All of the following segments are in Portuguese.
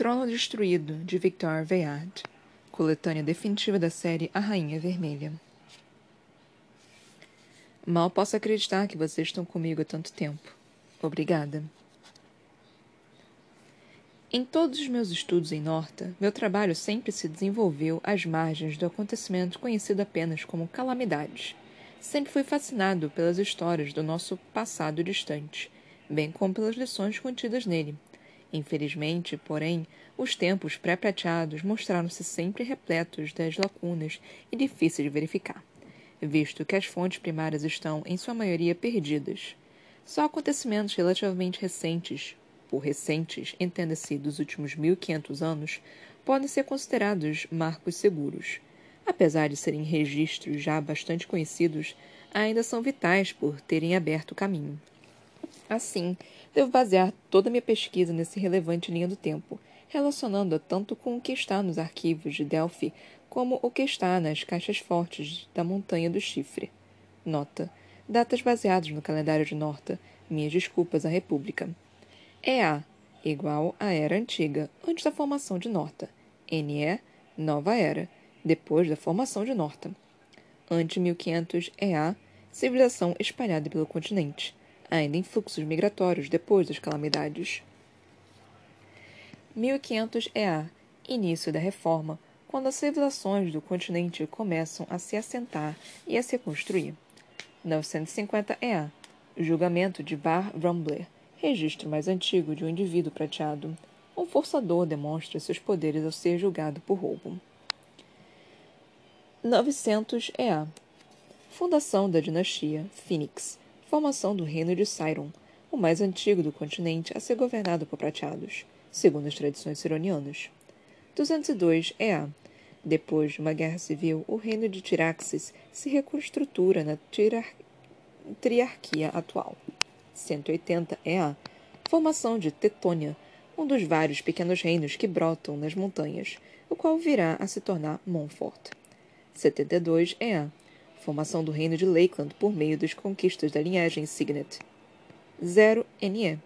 Trono Destruído, de Victor Veyard. Coletânea definitiva da série A Rainha Vermelha. Mal posso acreditar que vocês estão comigo há tanto tempo. Obrigada. Em todos os meus estudos em Norta, meu trabalho sempre se desenvolveu às margens do acontecimento conhecido apenas como calamidades. Sempre fui fascinado pelas histórias do nosso passado distante, bem como pelas lições contidas nele Infelizmente, porém, os tempos pré-prateados mostraram-se sempre repletos das lacunas e difíceis de verificar, visto que as fontes primárias estão, em sua maioria, perdidas. Só acontecimentos relativamente recentes, por recentes, entenda-se dos últimos 1500 anos, podem ser considerados marcos seguros. Apesar de serem registros já bastante conhecidos, ainda são vitais por terem aberto o caminho. Assim, devo basear toda a minha pesquisa nesse relevante linha do tempo, relacionando-a tanto com o que está nos arquivos de Delphi como o que está nas caixas fortes da Montanha do Chifre. Nota: datas baseadas no calendário de Norta. Minhas desculpas à República. EA igual à Era Antiga, antes da formação de Norta. NE Nova Era, depois da formação de Norta. Ante 1500 EA civilização espalhada pelo continente ainda em fluxos migratórios depois das calamidades. 1500 EA início da Reforma, quando as civilizações do continente começam a se assentar e a se construir. 950 EA julgamento de Bar Rumbler, registro mais antigo de um indivíduo prateado. Um forçador demonstra seus poderes ao ser julgado por roubo. 900 EA Fundação da dinastia Phoenix formação do reino de Sairon, o mais antigo do continente a ser governado por prateados, segundo as tradições cironianas. 202 EA. Depois de uma guerra civil, o reino de Tiraxis se reconstrutura na triarquia atual. 180 EA. Formação de Tetônia, um dos vários pequenos reinos que brotam nas montanhas, o qual virá a se tornar Montfort. 72 EA formação do reino de Lakeland por meio das conquistas da linhagem Signet. 0 NE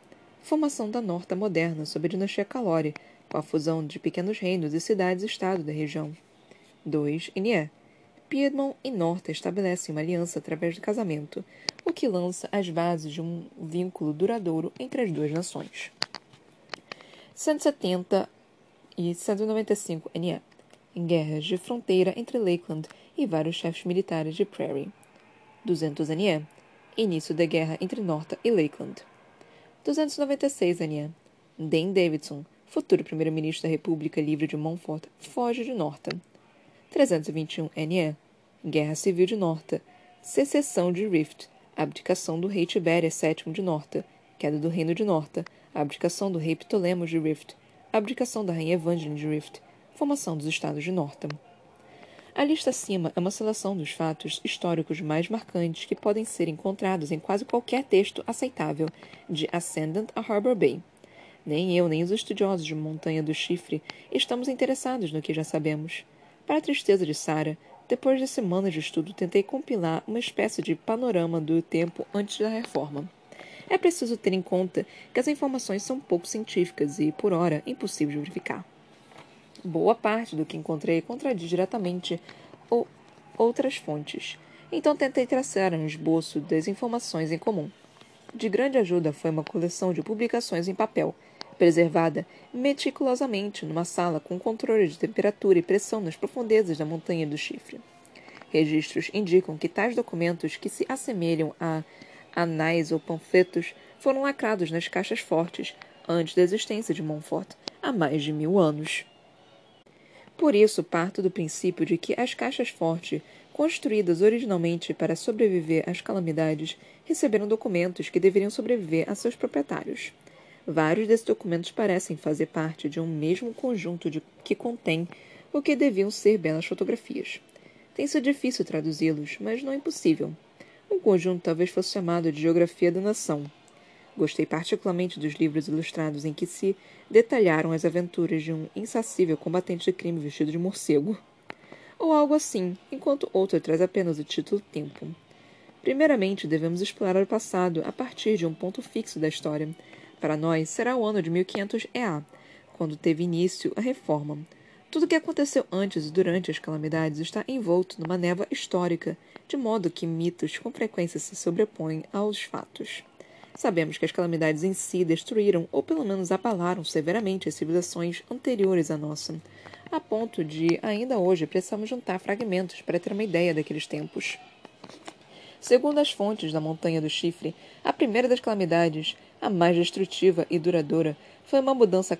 formação da Norta moderna sob a dinastia Calore, com a fusão de pequenos reinos e cidades-estado da região. 2 NE Piedmont e Norta estabelecem uma aliança através do casamento, o que lança as bases de um vínculo duradouro entre as duas nações. 170 e 195 NE guerras de fronteira entre Lakeland e vários chefes militares de Prairie. 200 NE Início da guerra entre Norta e Lakeland. 296 NE Dan Davidson, futuro primeiro-ministro da República Livre de Montfort, foge de Norta. 321 NE Guerra Civil de Norta. Secessão de Rift. Abdicação do rei Tibérias VII de Norta. Queda do reino de Norta. Abdicação do rei Ptolemos de Rift. Abdicação da rainha Evangeline de Rift formação dos estados de Northam. A lista acima é uma seleção dos fatos históricos mais marcantes que podem ser encontrados em quase qualquer texto aceitável de Ascendant a Harbor Bay. Nem eu, nem os estudiosos de Montanha do Chifre estamos interessados no que já sabemos. Para a tristeza de Sarah, depois de semanas de estudo, tentei compilar uma espécie de panorama do tempo antes da reforma. É preciso ter em conta que as informações são pouco científicas e, por hora, impossível de verificar. Boa parte do que encontrei contradiz diretamente ou outras fontes, então tentei traçar um esboço das informações em comum. De grande ajuda foi uma coleção de publicações em papel, preservada meticulosamente numa sala com controle de temperatura e pressão nas profundezas da montanha do chifre. Registros indicam que tais documentos, que se assemelham a anais ou panfletos, foram lacrados nas caixas fortes antes da existência de Montfort, há mais de mil anos. Por isso, parto do princípio de que as caixas forte, construídas originalmente para sobreviver às calamidades, receberam documentos que deveriam sobreviver a seus proprietários. Vários desses documentos parecem fazer parte de um mesmo conjunto de, que contém o que deviam ser belas fotografias. Tem sido difícil traduzi-los, mas não é impossível. Um conjunto talvez fosse chamado de Geografia da Nação, Gostei particularmente dos livros ilustrados em que se detalharam as aventuras de um insacível combatente de crime vestido de morcego. Ou algo assim, enquanto outro traz apenas o título Tempo. Primeiramente, devemos explorar o passado a partir de um ponto fixo da história. Para nós, será o ano de 1500 EA, quando teve início a reforma. Tudo o que aconteceu antes e durante as calamidades está envolto numa névoa histórica, de modo que mitos com frequência se sobrepõem aos fatos. Sabemos que as calamidades em si destruíram ou pelo menos abalaram severamente as civilizações anteriores à nossa, a ponto de, ainda hoje, precisamos juntar fragmentos para ter uma ideia daqueles tempos. Segundo as fontes da Montanha do Chifre, a primeira das calamidades, a mais destrutiva e duradoura, foi uma mudança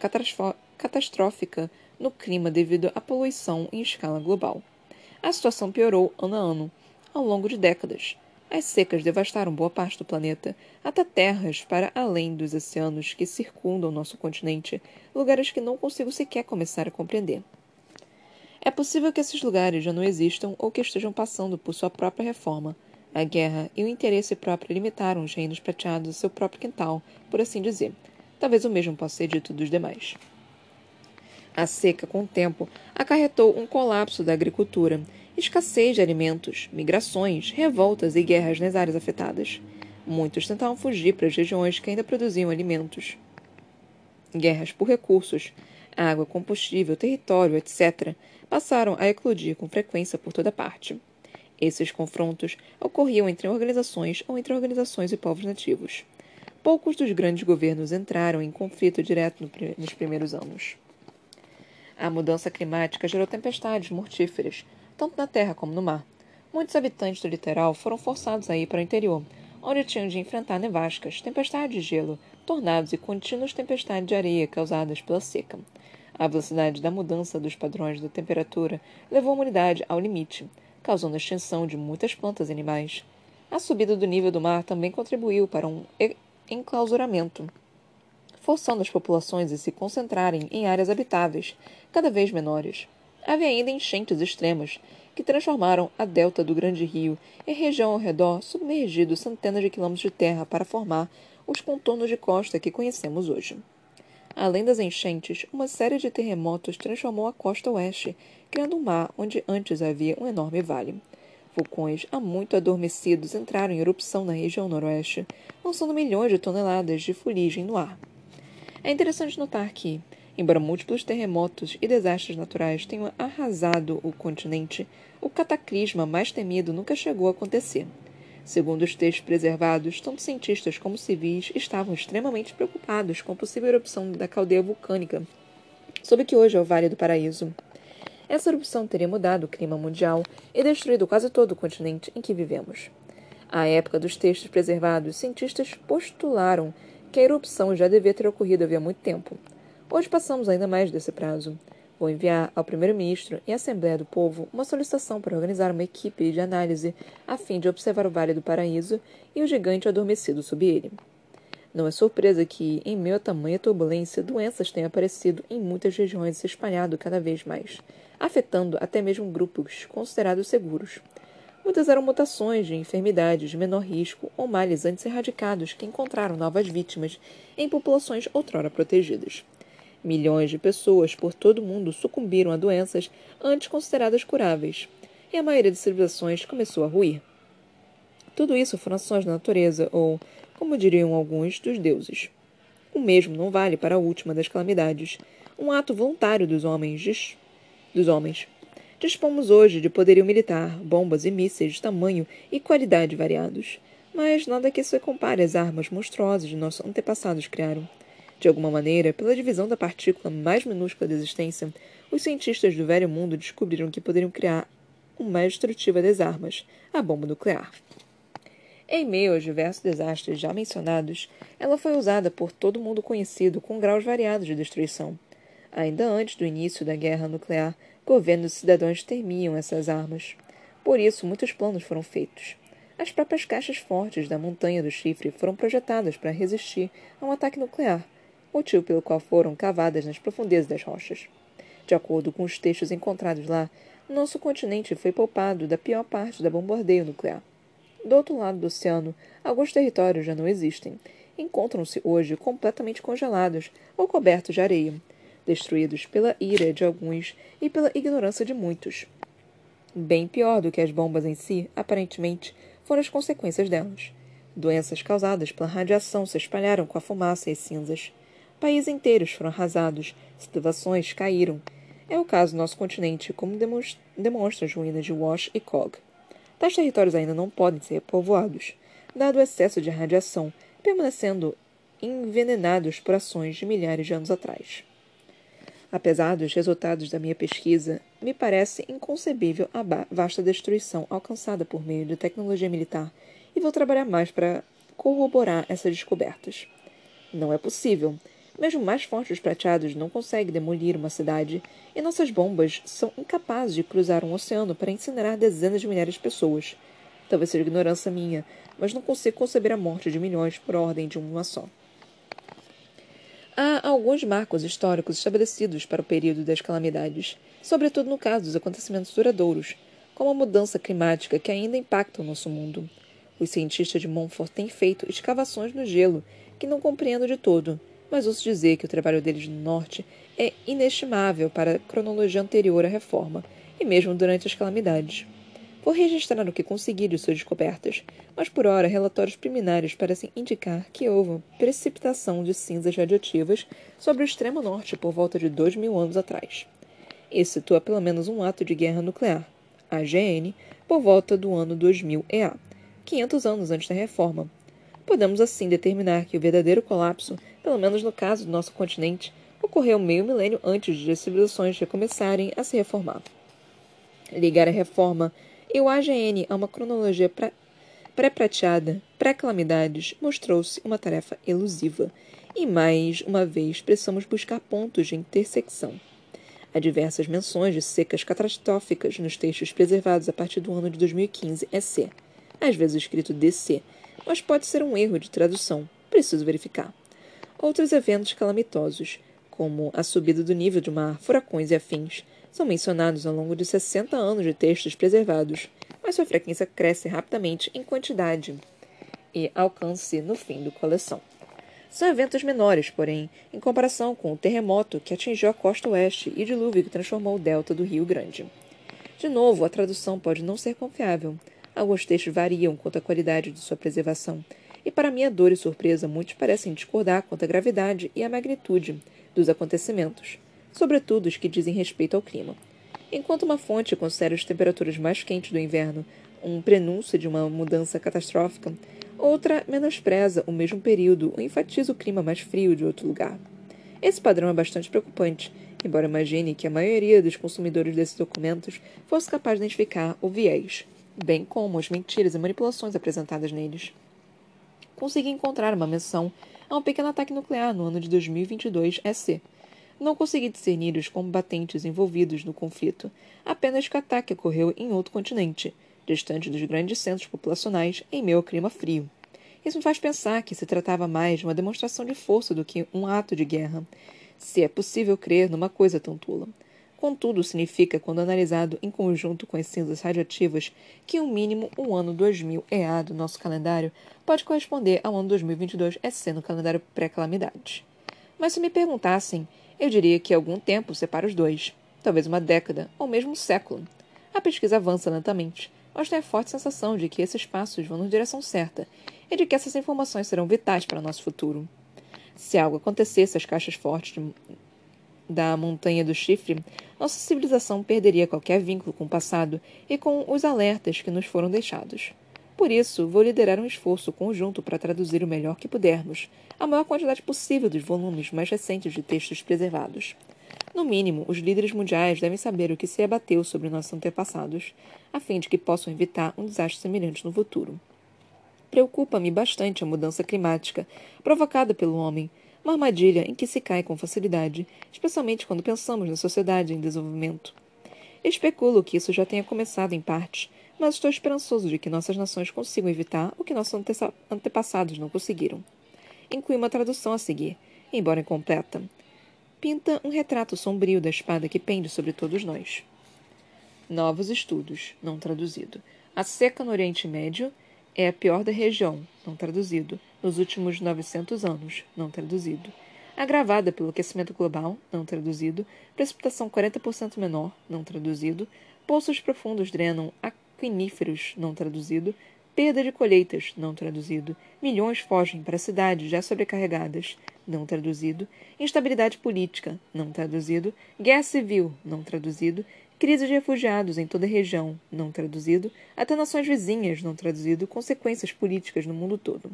catastrófica no clima devido à poluição em escala global. A situação piorou ano a ano, ao longo de décadas. As secas devastaram boa parte do planeta, até terras para além dos oceanos que circundam nosso continente, lugares que não consigo sequer começar a compreender. É possível que esses lugares já não existam ou que estejam passando por sua própria reforma. A guerra e o interesse próprio limitaram os reinos prateados ao seu próprio quintal, por assim dizer. Talvez o mesmo possa ser dito dos demais. A seca, com o tempo, acarretou um colapso da agricultura, escassez de alimentos, migrações, revoltas e guerras nas áreas afetadas. Muitos tentavam fugir para as regiões que ainda produziam alimentos. Guerras por recursos, água, combustível, território, etc., passaram a eclodir com frequência por toda parte. Esses confrontos ocorriam entre organizações ou entre organizações e povos nativos. Poucos dos grandes governos entraram em conflito direto no, nos primeiros anos. A mudança climática gerou tempestades mortíferas, tanto na terra como no mar. Muitos habitantes do litoral foram forçados a ir para o interior, onde tinham de enfrentar nevascas, tempestades de gelo, tornados e contínuas tempestades de areia causadas pela seca. A velocidade da mudança dos padrões da temperatura levou a humanidade ao limite, causando a extinção de muitas plantas e animais. A subida do nível do mar também contribuiu para um enclausuramento, forçando as populações a se concentrarem em áreas habitáveis, cada vez menores. Havia ainda enchentes extremas, que transformaram a delta do Grande Rio em região ao redor submergido centenas de quilômetros de terra para formar os contornos de costa que conhecemos hoje. Além das enchentes, uma série de terremotos transformou a costa oeste, criando um mar onde antes havia um enorme vale. Vulcões há muito adormecidos entraram em erupção na região noroeste, lançando milhões de toneladas de fuligem no ar. É interessante notar que, embora múltiplos terremotos e desastres naturais tenham arrasado o continente, o cataclisma mais temido nunca chegou a acontecer. Segundo os textos preservados, tanto cientistas como civis estavam extremamente preocupados com a possível erupção da caldeia vulcânica, sob que hoje é o Vale do Paraíso. Essa erupção teria mudado o clima mundial e destruído quase todo o continente em que vivemos. À época dos textos preservados, cientistas postularam que a erupção já devia ter ocorrido havia muito tempo. Hoje passamos ainda mais desse prazo. Vou enviar ao Primeiro-Ministro e à Assembleia do Povo uma solicitação para organizar uma equipe de análise a fim de observar o Vale do Paraíso e o gigante adormecido sob ele. Não é surpresa que, em meio a tamanha turbulência, doenças tenham aparecido em muitas regiões e se espalhado cada vez mais, afetando até mesmo grupos considerados seguros. Muitas eram mutações de enfermidades de menor risco ou males antes erradicados que encontraram novas vítimas em populações outrora protegidas. Milhões de pessoas por todo o mundo sucumbiram a doenças antes consideradas curáveis, e a maioria das civilizações começou a ruir. Tudo isso foram ações da natureza, ou, como diriam alguns, dos deuses. O mesmo não vale para a última das calamidades, um ato voluntário dos homens. Dos homens. Dispomos hoje de poderio militar, bombas e mísseis de tamanho e qualidade variados, mas nada que se compare às armas monstruosas que nossos antepassados criaram. De alguma maneira, pela divisão da partícula mais minúscula da existência, os cientistas do Velho Mundo descobriram que poderiam criar uma mais destrutiva das armas, a bomba nuclear. Em meio aos diversos desastres já mencionados, ela foi usada por todo mundo conhecido com graus variados de destruição. Ainda antes do início da guerra nuclear, governos e cidadãos temiam essas armas. Por isso, muitos planos foram feitos. As próprias caixas fortes da Montanha do Chifre foram projetadas para resistir a um ataque nuclear, motivo pelo qual foram cavadas nas profundezas das rochas. De acordo com os textos encontrados lá, nosso continente foi poupado da pior parte da bombardeio nuclear. Do outro lado do oceano, alguns territórios já não existem. Encontram-se hoje completamente congelados ou cobertos de areia, destruídos pela ira de alguns e pela ignorância de muitos. Bem pior do que as bombas em si, aparentemente, foram as consequências delas. Doenças causadas pela radiação se espalharam com a fumaça e as cinzas. Países inteiros foram arrasados, civilizações caíram. É o caso do nosso continente, como demonstram as ruínas de Wash e Cog. Tais territórios ainda não podem ser povoados, dado o excesso de radiação, permanecendo envenenados por ações de milhares de anos atrás. Apesar dos resultados da minha pesquisa, me parece inconcebível a vasta destruição alcançada por meio de tecnologia militar e vou trabalhar mais para corroborar essas descobertas. Não é possível. Mesmo mais forte dos prateados não consegue demolir uma cidade, e nossas bombas são incapazes de cruzar um oceano para incinerar dezenas de milhares de pessoas. Talvez seja ignorância minha, mas não consigo conceber a morte de milhões por ordem de uma só. Há alguns marcos históricos estabelecidos para o período das calamidades, sobretudo no caso dos acontecimentos duradouros, como a mudança climática que ainda impacta o nosso mundo. Os cientistas de Montfort têm feito escavações no gelo, que não compreendo de todo, mas ouço dizer que o trabalho deles no norte é inestimável para a cronologia anterior à reforma, e mesmo durante as calamidades. Vou registrar o que consegui de suas descobertas, mas por hora relatórios preliminares parecem indicar que houve precipitação de cinzas radioativas sobre o extremo norte por volta de dois mil anos atrás. Isso situa pelo menos um ato de guerra nuclear, AGN, por volta do ano 2000 EA, 500 anos antes da reforma. Podemos assim determinar que o verdadeiro colapso, pelo menos no caso do nosso continente, ocorreu meio milênio antes de as civilizações recomeçarem a se reformar. Ligar a reforma e o AGN a uma cronologia pré-prateada, pré-calamidades, mostrou-se uma tarefa elusiva, e mais uma vez precisamos buscar pontos de intersecção. Há diversas menções de secas catastróficas nos textos preservados a partir do ano de 2015 EC, às vezes escrito DC, mas pode ser um erro de tradução, preciso verificar. Outros eventos calamitosos, como a subida do nível do mar, furacões e afins, são mencionados ao longo de 60 anos de textos preservados, mas sua frequência cresce rapidamente em quantidade e alcance no fim da coleção. São eventos menores, porém, em comparação com o terremoto que atingiu a costa oeste e o dilúvio que transformou o delta do Rio Grande. De novo, a tradução pode não ser confiável. Alguns textos variam quanto à qualidade de sua preservação, e para minha dor e surpresa, muitos parecem discordar quanto à gravidade e à magnitude dos acontecimentos sobretudo os que dizem respeito ao clima. Enquanto uma fonte considera as temperaturas mais quentes do inverno um prenúncio de uma mudança catastrófica, outra menospreza o mesmo período ou enfatiza o clima mais frio de outro lugar. Esse padrão é bastante preocupante, embora imagine que a maioria dos consumidores desses documentos fosse capaz de identificar o viés, bem como as mentiras e manipulações apresentadas neles. Consegui encontrar uma menção a um pequeno ataque nuclear no ano de 2022 EC, não consegui discernir os combatentes envolvidos no conflito, apenas que o ataque ocorreu em outro continente, distante dos grandes centros populacionais, em meio ao clima frio. Isso me faz pensar que se tratava mais de uma demonstração de força do que um ato de guerra, se é possível crer numa coisa tão tula. Contudo, significa, quando analisado em conjunto com as cinzas radioativas, que, um mínimo, o ano 2000 EA do nosso calendário pode corresponder ao ano 2022 EC no calendário pré-calamidades. Mas se me perguntassem eu diria que algum tempo separa os dois, talvez uma década ou mesmo um século. A pesquisa avança lentamente, mas tenho a forte sensação de que esses passos vão na direção certa e de que essas informações serão vitais para o nosso futuro. Se algo acontecesse às caixas fortes de, da Montanha do Chifre, nossa civilização perderia qualquer vínculo com o passado e com os alertas que nos foram deixados. Por isso, vou liderar um esforço conjunto para traduzir o melhor que pudermos a maior quantidade possível dos volumes mais recentes de textos preservados. No mínimo, os líderes mundiais devem saber o que se abateu sobre nossos antepassados, a fim de que possam evitar um desastre semelhante no futuro. Preocupa-me bastante a mudança climática provocada pelo homem, uma armadilha em que se cai com facilidade, especialmente quando pensamos na sociedade em desenvolvimento. Especulo que isso já tenha começado em parte, mas estou esperançoso de que nossas nações consigam evitar o que nossos antepassados não conseguiram. Inclui uma tradução a seguir, embora incompleta. Pinta um retrato sombrio da espada que pende sobre todos nós. Novos estudos, não traduzido. A seca no Oriente Médio é a pior da região, não traduzido, nos últimos 900 anos, não traduzido. Agravada pelo aquecimento global, não traduzido, precipitação 40% menor, não traduzido, poços profundos drenam aquiníferos, não traduzido, Perda de colheitas, não traduzido. Milhões fogem para cidades já sobrecarregadas, não traduzido. Instabilidade política, não traduzido. Guerra civil, não traduzido. Crise de refugiados em toda a região, não traduzido. Até nações vizinhas, não traduzido. Consequências políticas no mundo todo.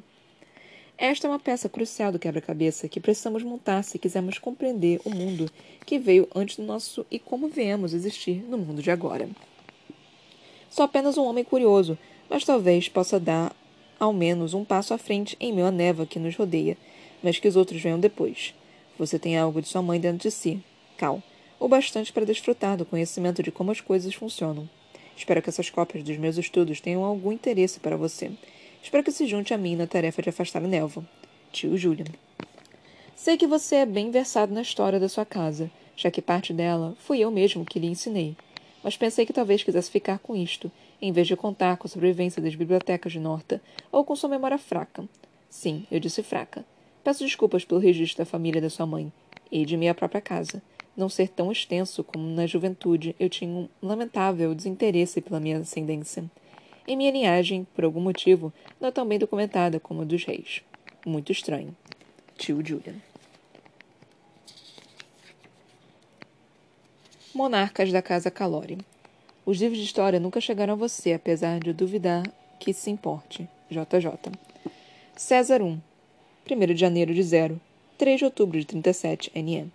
Esta é uma peça crucial do quebra-cabeça que precisamos montar se quisermos compreender o mundo que veio antes do nosso e como viemos existir no mundo de agora. Sou apenas um homem curioso, mas talvez possa dar ao menos um passo à frente em meio à neva que nos rodeia, mas que os outros venham depois. Você tem algo de sua mãe dentro de si, Cal, o bastante para desfrutar do conhecimento de como as coisas funcionam. Espero que essas cópias dos meus estudos tenham algum interesse para você Espero que se junte a mim na tarefa de afastar a Nelva. Tio Julian. Sei que você é bem versado na história da sua casa, já que parte dela fui eu mesmo que lhe ensinei. Mas pensei que talvez quisesse ficar com isto, em vez de contar com a sobrevivência das bibliotecas de Norta, ou com sua memória fraca. Sim, eu disse fraca. Peço desculpas pelo registro da família da sua mãe, e de minha própria casa. Não ser tão extenso como na juventude, eu tinha um lamentável desinteresse pela minha ascendência. Em minha linhagem, por algum motivo, não é tão bem documentada como a dos reis. Muito estranho. Tio Julian. Monarcas da Casa Calori. Os livros de história nunca chegaram a você, apesar de duvidar que se importe. JJ. César I. 1 de janeiro de 0. 3 de outubro de 37, NE.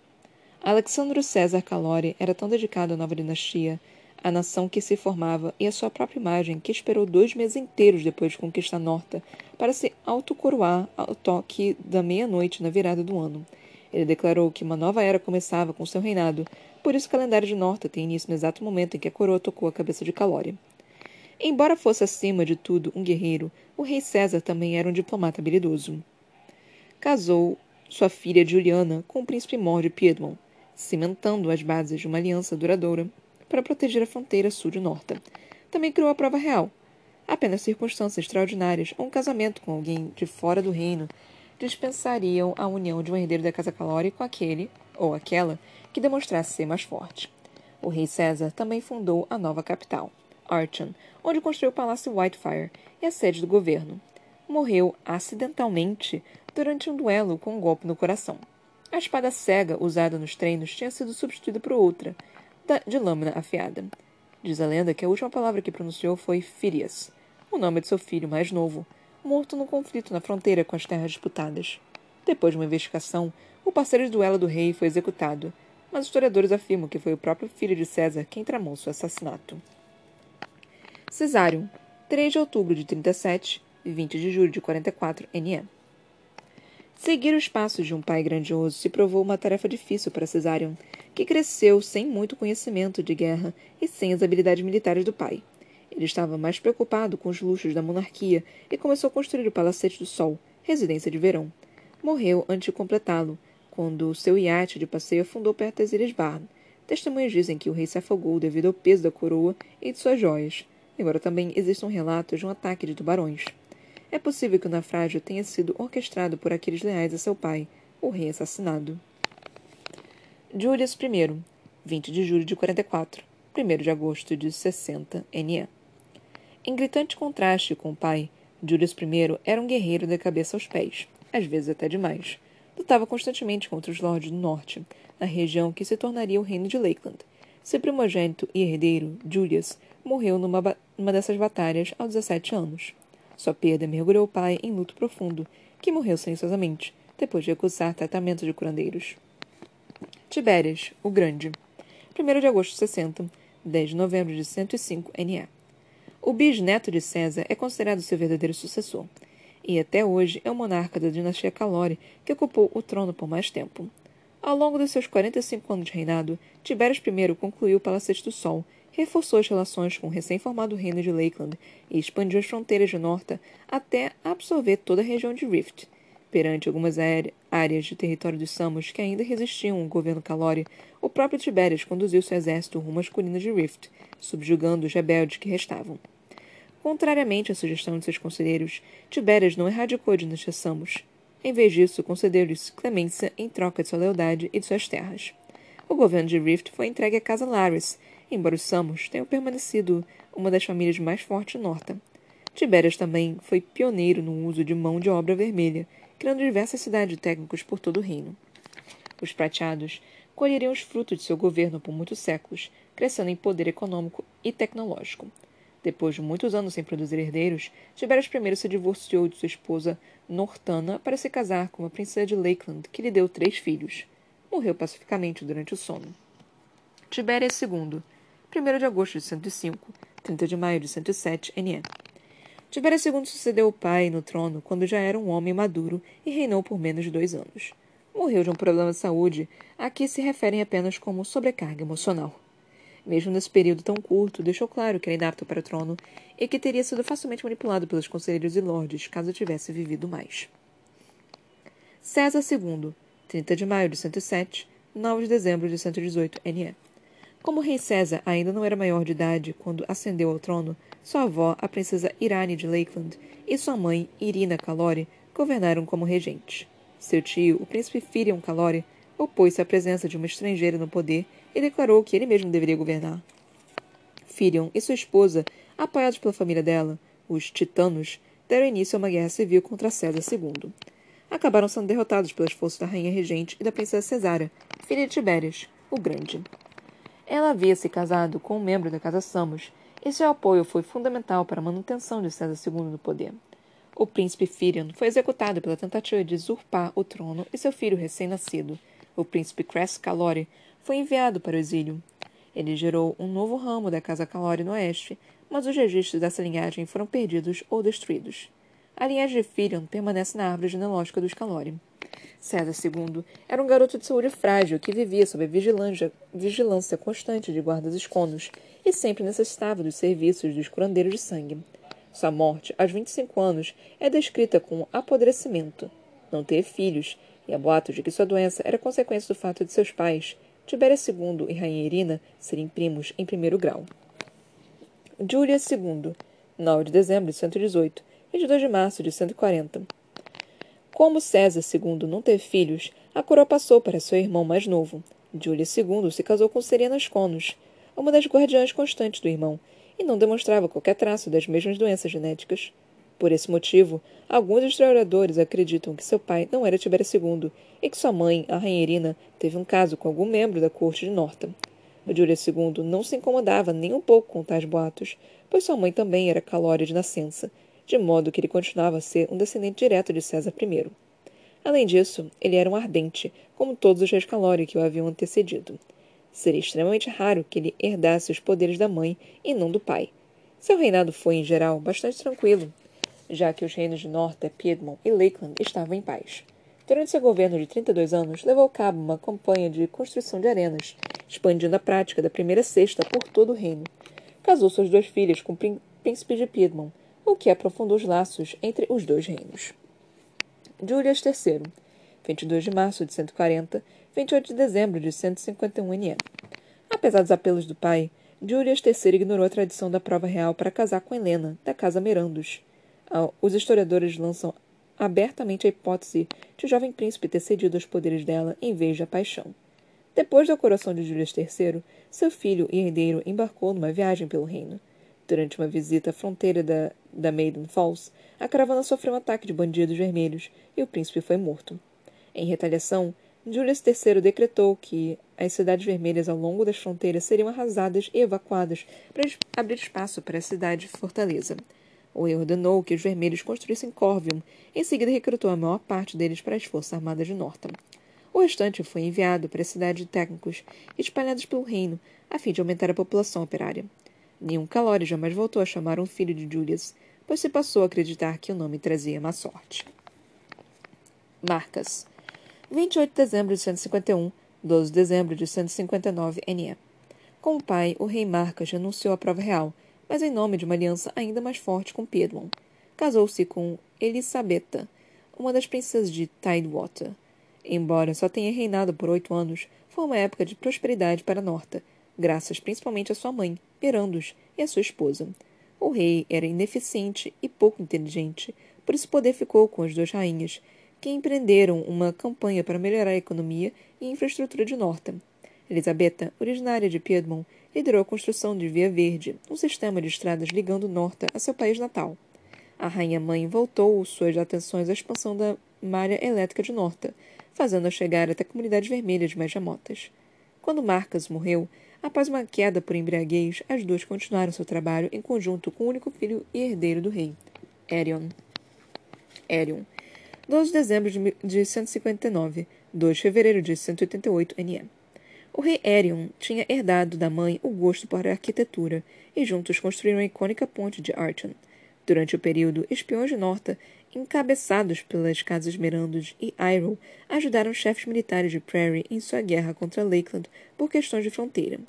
Alexandro César Calori era tão dedicado à nova dinastia a nação que se formava e a sua própria imagem, que esperou dois meses inteiros depois de conquistar Norta, para se autocoroar ao toque da meia-noite na virada do ano. Ele declarou que uma nova era começava com seu reinado, por isso o calendário de Norta tem início no exato momento em que a coroa tocou a cabeça de Calória. Embora fosse acima de tudo um guerreiro, o rei César também era um diplomata habilidoso. Casou sua filha Juliana com o príncipe Mor de Piedmont, cimentando as bases de uma aliança duradoura para proteger a fronteira sul de Norta. Também criou a prova real. Apenas circunstâncias extraordinárias ou um casamento com alguém de fora do reino dispensariam a união de um herdeiro da Casa Calori com aquele, ou aquela, que demonstrasse ser mais forte. O rei César também fundou a nova capital, Archon, onde construiu o Palácio Whitefire e a sede do governo. Morreu acidentalmente durante um duelo com um golpe no coração. A espada cega usada nos treinos tinha sido substituída por outra, de lâmina afiada. Diz a lenda que a última palavra que pronunciou foi Firias, o nome de seu filho mais novo, morto no conflito na fronteira com as terras disputadas. Depois de uma investigação, o parceiro de duelo do rei foi executado, mas historiadores afirmam que foi o próprio filho de César quem tramou seu assassinato. Cesário, 3 de outubro de 37 e 20 de julho de 44 NE. Seguir os passos de um pai grandioso se provou uma tarefa difícil para Cesarion, que cresceu sem muito conhecimento de guerra e sem as habilidades militares do pai. Ele estava mais preocupado com os luxos da monarquia e começou a construir o Palacete do Sol, residência de verão. Morreu antes de completá-lo, quando seu iate de passeio afundou perto das Ilhas Barn. Testemunhas dizem que o rei se afogou devido ao peso da coroa e de suas joias, embora também existam relatos de um ataque de tubarões. É possível que o naufrágio tenha sido orquestrado por aqueles leais a seu pai, o rei assassinado. Julius I, 20 de julho de 44, 1 de agosto de 60 NE. Em gritante contraste com o pai, Julius I era um guerreiro da cabeça aos pés, às vezes até demais. Lutava constantemente contra os lordes do norte, na região que se tornaria o reino de Lakeland. Seu primogênito e herdeiro, Julius, morreu numa, numa dessas batalhas aos 17 anos. Sua perda mergulhou o pai em luto profundo, que morreu silenciosamente, depois de recusar tratamento de curandeiros. Tibérias, o Grande. 1 de agosto de 60, 10 de novembro de 105 NE. O bisneto de César é considerado seu verdadeiro sucessor, e até hoje é o monarca da dinastia Calore que ocupou o trono por mais tempo. Ao longo dos seus 45 anos de reinado, Tibérias I concluiu o Palacete do Sol reforçou as relações com o recém-formado reino de Lakeland e expandiu as fronteiras de Norta até absorver toda a região de Rift. Perante algumas áreas de território dos Samos que ainda resistiam ao governo Calori, o próprio Tiberias conduziu seu exército rumo às colinas de Rift, subjugando os rebeldes que restavam. Contrariamente à sugestão de seus conselheiros, Tiberias não erradicou a dinastia Samos. Em vez disso, concedeu-lhes clemência em troca de sua lealdade e de suas terras. O governo de Rift foi entregue à Casa Laris, embora os Samos tenham permanecido uma das famílias mais fortes de Norta. Tibérias também foi pioneiro no uso de mão de obra vermelha, criando diversas cidades técnicos por todo o reino. Os prateados colheriam os frutos de seu governo por muitos séculos, crescendo em poder econômico e tecnológico. Depois de muitos anos sem produzir herdeiros, Tibérias I se divorciou de sua esposa Nortana para se casar com uma princesa de Lakeland, que lhe deu três filhos. Morreu pacificamente durante o sono. Tibérias II, 1 de agosto de 105, 30 de maio de 107 NE. Tibérias II sucedeu o pai no trono quando já era um homem maduro e reinou por menos de dois anos. Morreu de um problema de saúde a que se referem apenas como sobrecarga emocional mesmo nesse período tão curto, deixou claro que era inapto para o trono e que teria sido facilmente manipulado pelos conselheiros e lordes caso tivesse vivido mais. César II, 30 de maio de 107, 9 de dezembro de 118 NE. Como o rei César ainda não era maior de idade quando ascendeu ao trono, sua avó, a princesa Irane de Lakeland, e sua mãe, Irina Calore, governaram como regentes. Seu tio, o príncipe Firion Calore, opôs-se à presença de uma estrangeira no poder e declarou que ele mesmo deveria governar. Firion e sua esposa, apoiados pela família dela, os Titanos, deram início a uma guerra civil contra César II. Acabaram sendo derrotados pelas forças da rainha regente e da princesa Cesária, filha de Tibérias, o Grande. Ela havia se casado com um membro da Casa Samos, e seu apoio foi fundamental para a manutenção de César II no poder. O príncipe Firion foi executado pela tentativa de usurpar o trono e seu filho recém-nascido, o príncipe Cress Calore, foi enviado para o exílio. Ele gerou um novo ramo da Casa Calore no oeste, mas os registros dessa linhagem foram perdidos ou destruídos. A linhagem de Firion permanece na árvore genealógica dos Calore. César II era um garoto de saúde frágil que vivia sob a vigilância, vigilância constante de guardas esconos e sempre necessitava dos serviços dos curandeiros de sangue. Sua morte, aos 25 anos, é descrita como apodrecimento. Não ter filhos, e há boatos de que sua doença era consequência do fato de seus pais, Tibéria II e Rainha Irina serem primos em primeiro grau. Júlia II, 9 de dezembro de 118, 22 de março de 140. Como César II não teve filhos, a coroa passou para seu irmão mais novo. Júlia II se casou com Serena Sconos, uma das guardiãs constantes do irmão, e não demonstrava qualquer traço das mesmas doenças genéticas. Por esse motivo, alguns historiadores acreditam que seu pai não era Tibério II e que sua mãe, a rainha Irina, teve um caso com algum membro da corte de Norta. O Júlio II não se incomodava nem um pouco com tais boatos, pois sua mãe também era calória de nascença, de modo que ele continuava a ser um descendente direto de César I. Além disso, ele era um ardente, como todos os reis calóri que o haviam antecedido. Seria extremamente raro que ele herdasse os poderes da mãe e não do pai. Seu reinado foi, em geral, bastante tranquilo, já que os reinos de Norte, Piedmont e Lakeland estavam em paz. Durante seu governo de 32 anos, levou a cabo uma campanha de construção de arenas, expandindo a prática da primeira cesta por todo o reino. Casou suas duas filhas com o príncipe de Piedmont, o que aprofundou os laços entre os dois reinos. Julius III, 22 de março de 140, 28 de dezembro de 151 NE. Apesar dos apelos do pai, Julius III ignorou a tradição da prova real para casar com Helena, da casa Merandos. Os historiadores lançam abertamente a hipótese de o jovem príncipe ter cedido aos poderes dela em vez da paixão. Depois da coroação de Julius III, seu filho e herdeiro embarcou numa viagem pelo reino. Durante uma visita à fronteira da, da Maiden Falls, a caravana sofreu um ataque de bandidos vermelhos e o príncipe foi morto. Em retaliação, Julius III decretou que as cidades vermelhas ao longo das fronteiras seriam arrasadas e evacuadas para abrir espaço para a cidade fortaleza. Ou ordenou que os vermelhos construíssem Corvium. Em seguida, recrutou a maior parte deles para as Forças Armadas de Norton. O restante foi enviado para a cidade de técnicos espalhados pelo reino, a fim de aumentar a população operária. Nenhum Calori jamais voltou a chamar um filho de Julius, pois se passou a acreditar que o nome trazia má sorte. Marcas 28 de dezembro de 151, 12 de dezembro de 159 NE. Com o pai, o rei Marcas renunciou à prova real mas em nome de uma aliança ainda mais forte com Piedmont. Casou-se com Elisabetta, uma das princesas de Tidewater. Embora só tenha reinado por oito anos, foi uma época de prosperidade para Norta, graças principalmente à sua mãe, Perandus, e à sua esposa. O rei era ineficiente e pouco inteligente, por isso o poder ficou com as duas rainhas, que empreenderam uma campanha para melhorar a economia e infraestrutura de Norta. Elisabetta, originária de Piedmont, liderou a construção de Via Verde, um sistema de estradas ligando Norta a seu país natal. A rainha-mãe voltou suas atenções à expansão da malha elétrica de Norta, fazendo-a chegar até comunidades vermelhas mais remotas. Quando Marcas morreu, após uma queda por embriaguez, as duas continuaram seu trabalho em conjunto com o único filho e herdeiro do rei, Erion. Erion. 12 de dezembro de 159, 2 de fevereiro de 188 NE. O rei Erion tinha herdado da mãe o gosto por arquitetura, e juntos construíram a icônica ponte de Archon. Durante o período, espiões de Norta, encabeçados pelas casas Esmerandos e Iroh, ajudaram chefes militares de Prairie em sua guerra contra Lakeland por questões de fronteira.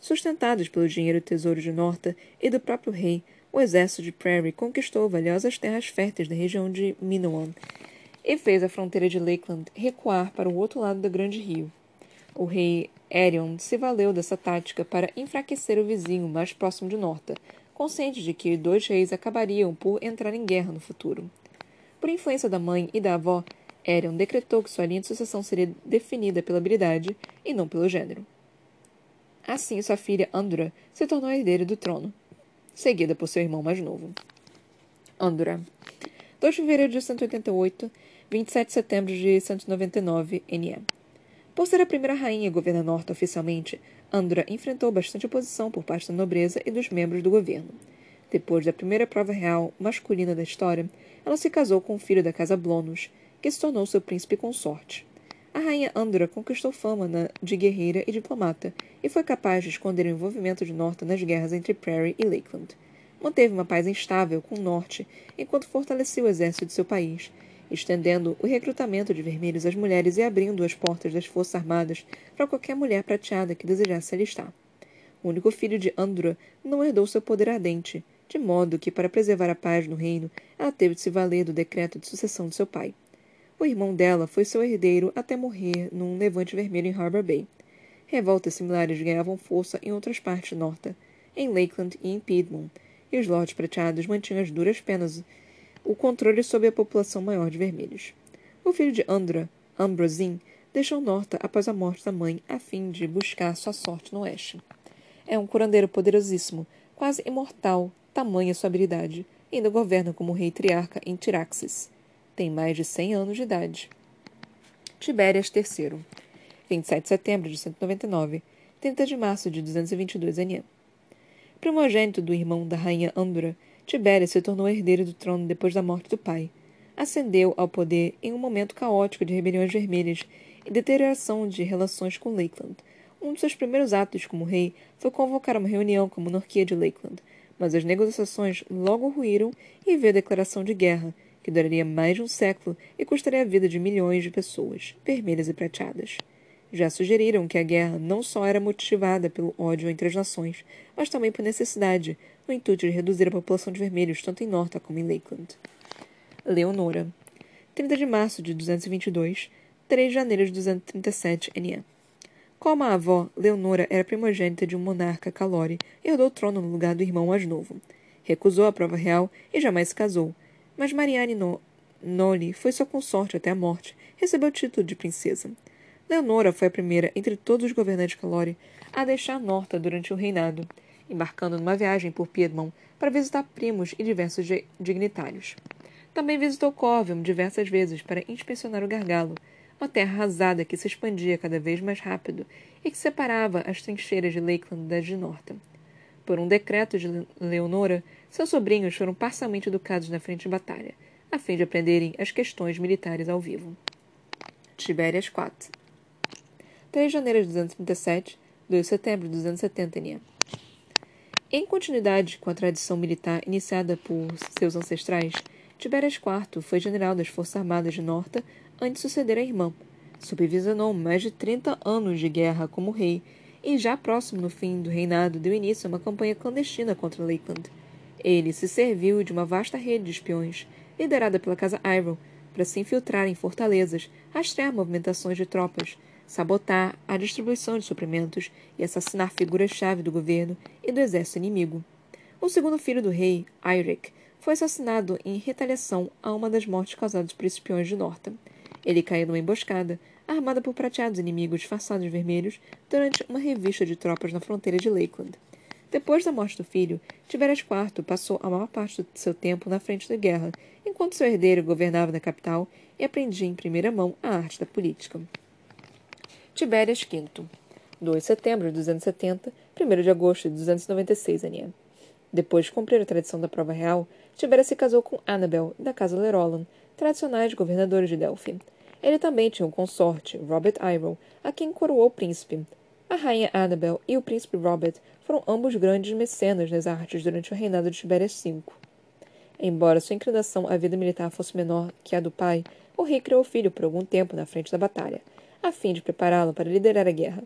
Sustentados pelo dinheiro e tesouro de Norta e do próprio rei, o exército de Prairie conquistou valiosas terras férteis da região de Minoan e fez a fronteira de Lakeland recuar para o outro lado do Grande Rio. O rei Erion se valeu dessa tática para enfraquecer o vizinho mais próximo de Norta, consciente de que dois reis acabariam por entrar em guerra no futuro. Por influência da mãe e da avó, Erion decretou que sua linha de sucessão seria definida pela habilidade e não pelo gênero. Assim, sua filha Andura se tornou herdeira do trono, seguida por seu irmão mais novo. Andura. 2 de fevereiro de 188, 27 de setembro de 199 NE. Por ser a primeira rainha a governar Norte oficialmente, Andra enfrentou bastante oposição por parte da nobreza e dos membros do governo. Depois da primeira prova real masculina da história, ela se casou com um filho da casa Blonus, que se tornou seu príncipe consorte. A rainha Andra conquistou fama na, de guerreira e diplomata e foi capaz de esconder o envolvimento de Norta nas guerras entre Prairie e Lakeland. Manteve uma paz instável com o Norte enquanto fortalecia o exército de seu país estendendo o recrutamento de vermelhos às mulheres e abrindo as portas das Forças Armadas para qualquer mulher prateada que desejasse alistar. O único filho de Andra não herdou seu poder ardente, de modo que, para preservar a paz no reino, ela teve de se valer do decreto de sucessão de seu pai. O irmão dela foi seu herdeiro até morrer num levante vermelho em Harbor Bay. Revoltas similares ganhavam força em outras partes de Norta, em Lakeland e em Piedmont, e os lordes prateados mantinham as duras penas o controle sobre a população maior de vermelhos. O filho de Andra, Ambrosine, deixou Norta após a morte da mãe a fim de buscar sua sorte no oeste. É um curandeiro poderosíssimo, quase imortal, tamanha sua habilidade, e ainda governa como rei triarca em Tiraxis. Tem mais de cem anos de idade. Tibérias III, 27 de setembro de 199, 30 de março de 222 NE. Primogênito do irmão da rainha Andra, Tibério se tornou herdeiro do trono depois da morte do pai. Ascendeu ao poder em um momento caótico de rebeliões vermelhas e deterioração de relações com Lakeland. Um de seus primeiros atos como rei foi convocar uma reunião com a monarquia de Lakeland, mas as negociações logo ruíram e veio a declaração de guerra, que duraria mais de um século e custaria a vida de milhões de pessoas, vermelhas e prateadas. Já sugeriram que a guerra não só era motivada pelo ódio entre as nações, mas também por necessidade, no intuito de reduzir a população de vermelhos tanto em Norta como em Lakeland. Leonora. 30 de março de 222, 3 de janeiro de 237 NE. Como a avó, Leonora era primogênita de um monarca Calore e herdou o trono no lugar do irmão mais novo. Recusou a prova real e jamais se casou, mas Marianne no Noli foi sua consorte até a morte, recebeu o título de princesa. Leonora foi a primeira entre todos os governantes Calori a deixar Norta durante o reinado, embarcando numa viagem por Piedmont para visitar primos e diversos dignitários. Também visitou Corvium diversas vezes para inspecionar o gargalo, uma terra arrasada que se expandia cada vez mais rápido e que separava as trincheiras de Lakeland das de Norta. Por um decreto de Leonora, seus sobrinhos foram parcialmente educados na frente de batalha, a fim de aprenderem as questões militares ao vivo. Tibérias 4 3 de janeiro de 237, 2 de setembro de 270 NE. Em continuidade com a tradição militar iniciada por seus ancestrais, Tibérias IV foi general das Forças Armadas de Norta antes de suceder a irmã. Supervisionou mais de 30 anos de guerra como rei e, já próximo no fim do reinado, deu início a uma campanha clandestina contra Lakeland. Ele se serviu de uma vasta rede de espiões, liderada pela Casa Iroh, para se infiltrar em fortalezas, rastrear movimentações de tropas, sabotar a distribuição de suprimentos e assassinar figuras-chave do governo e do exército inimigo. O segundo filho do rei, Eirik, foi assassinado em retaliação a uma das mortes causadas por espiões de Norta. Ele caiu numa emboscada, armada por prateados inimigos disfarçados vermelhos, durante uma revista de tropas na fronteira de Lakeland. Depois da morte do filho, Tibérias IV passou a maior parte do seu tempo na frente da guerra, enquanto seu herdeiro governava na capital e aprendia em primeira mão a arte da política. Tibérias V 2 de setembro de 270, 1 de agosto de 296 ANE. Depois de cumprir a tradição da prova real, Tibérias se casou com Annabel, da casa Lerolan, tradicionais governadores de Delphi. Ele também tinha um consorte, Robert Iroh, a quem coroou príncipe. A rainha Annabel e o príncipe Robert foram ambos grandes mecenas das artes durante o reinado de Tibérias V. Embora sua inclinação à vida militar fosse menor que a do pai, o rei criou o filho por algum tempo na frente da batalha, a fim de prepará-lo para liderar a guerra.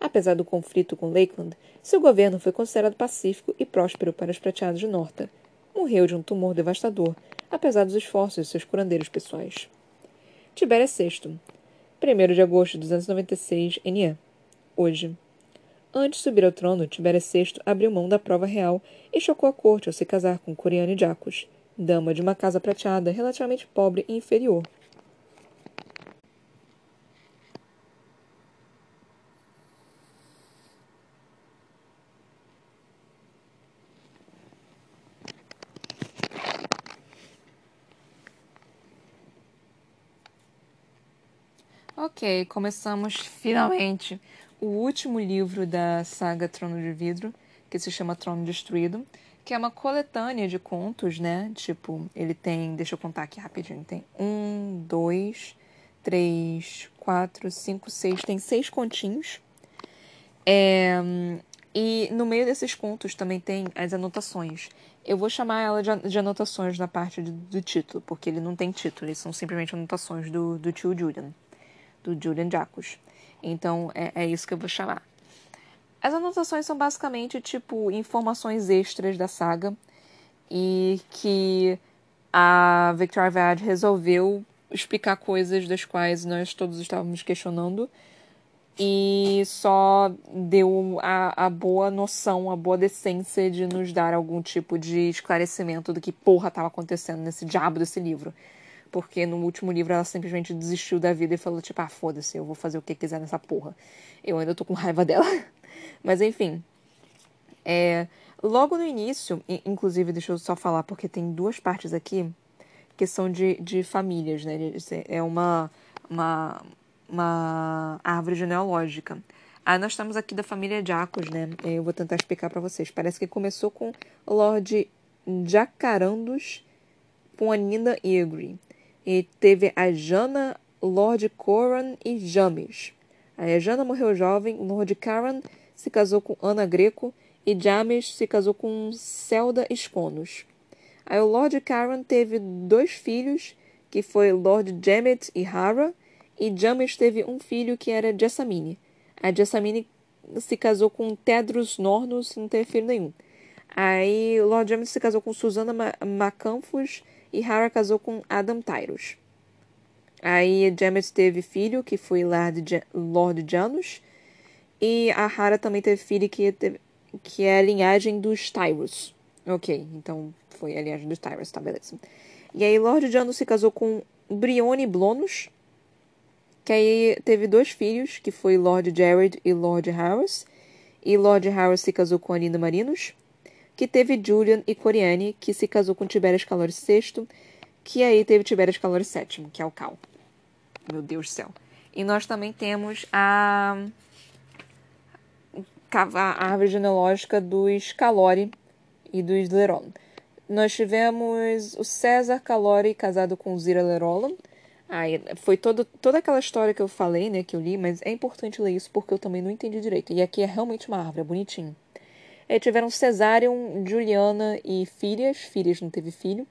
Apesar do conflito com Lakeland, seu governo foi considerado pacífico e próspero para os prateados de Norta. Morreu de um tumor devastador, apesar dos esforços de seus curandeiros pessoais. Tibério VI, 1 de agosto de 296 NE. Hoje. Antes de subir ao trono, Tibério VI abriu mão da prova real e chocou a corte ao se casar com Coriane Jacos, dama de uma casa prateada relativamente pobre e inferior. Ok, começamos finalmente o último livro da saga Trono de Vidro, que se chama Trono Destruído, que é uma coletânea de contos, né? Tipo, ele tem, deixa eu contar aqui rapidinho, tem um, dois, três, quatro, cinco, seis, tem seis continhos. É, e no meio desses contos também tem as anotações. Eu vou chamar ela de, anotações na parte do, do, título, porque ele não tem título, eles são simplesmente anotações do, do tio Julian do Julian Jacques. Então é, é isso que eu vou chamar. As anotações são basicamente tipo informações extras da saga e que a Victoria Vade resolveu explicar coisas das quais nós todos estávamos questionando e só deu a, a boa noção, a boa decência de nos dar algum tipo de esclarecimento do que porra estava acontecendo nesse diabo desse livro porque no último livro ela simplesmente desistiu da vida e falou, tipo, ah, foda-se, eu vou fazer o que quiser nessa porra. Eu ainda tô com raiva dela. Mas enfim. É, logo no início, inclusive, deixa eu só falar, porque tem duas partes aqui que são de, de famílias, né? É uma, uma, uma árvore genealógica. Aí nós estamos aqui da família Jacos, né? Eu vou tentar explicar para vocês. Parece que começou com Lord Jacarandos com a Nina Egri. E teve a Jana, Lord Coran e James. A Jana morreu jovem, Lord Caran se casou com Ana Greco e James se casou com Zelda Esconos. Aí o Lord Caran teve dois filhos, que foi Lord Jamet e Hara, e James teve um filho que era Jessamine. A Jessamine se casou com Tedros Nornos e não teve filho nenhum. Aí Lord James se casou com Susana Macanfos e Hara casou com Adam Tyrus. Aí Jamet teve filho, que foi Lord, Lord Janus, e a Hara também teve filho que, teve, que é a linhagem dos Tyrus. Ok, então foi a linhagem dos Tyrus, tá beleza. E aí Lord Janus se casou com Brione Blonus, que aí teve dois filhos, que foi Lord Jared e Lord Harris, e Lord Harris se casou com Anina Marinus que teve Julian e Coriane, que se casou com Tiberias Calores VI, que aí teve Tiberias Calores VII, que é o Cal. Meu Deus do céu. E nós também temos a, a árvore genealógica dos Calori e dos Leron. Nós tivemos o César Calori casado com Zira Lerola. Aí foi todo, toda aquela história que eu falei, né, que eu li, mas é importante ler isso porque eu também não entendi direito. E aqui é realmente uma árvore, é bonitinho. Aí tiveram Cesarion, Juliana e filhas. Filhas não teve filho.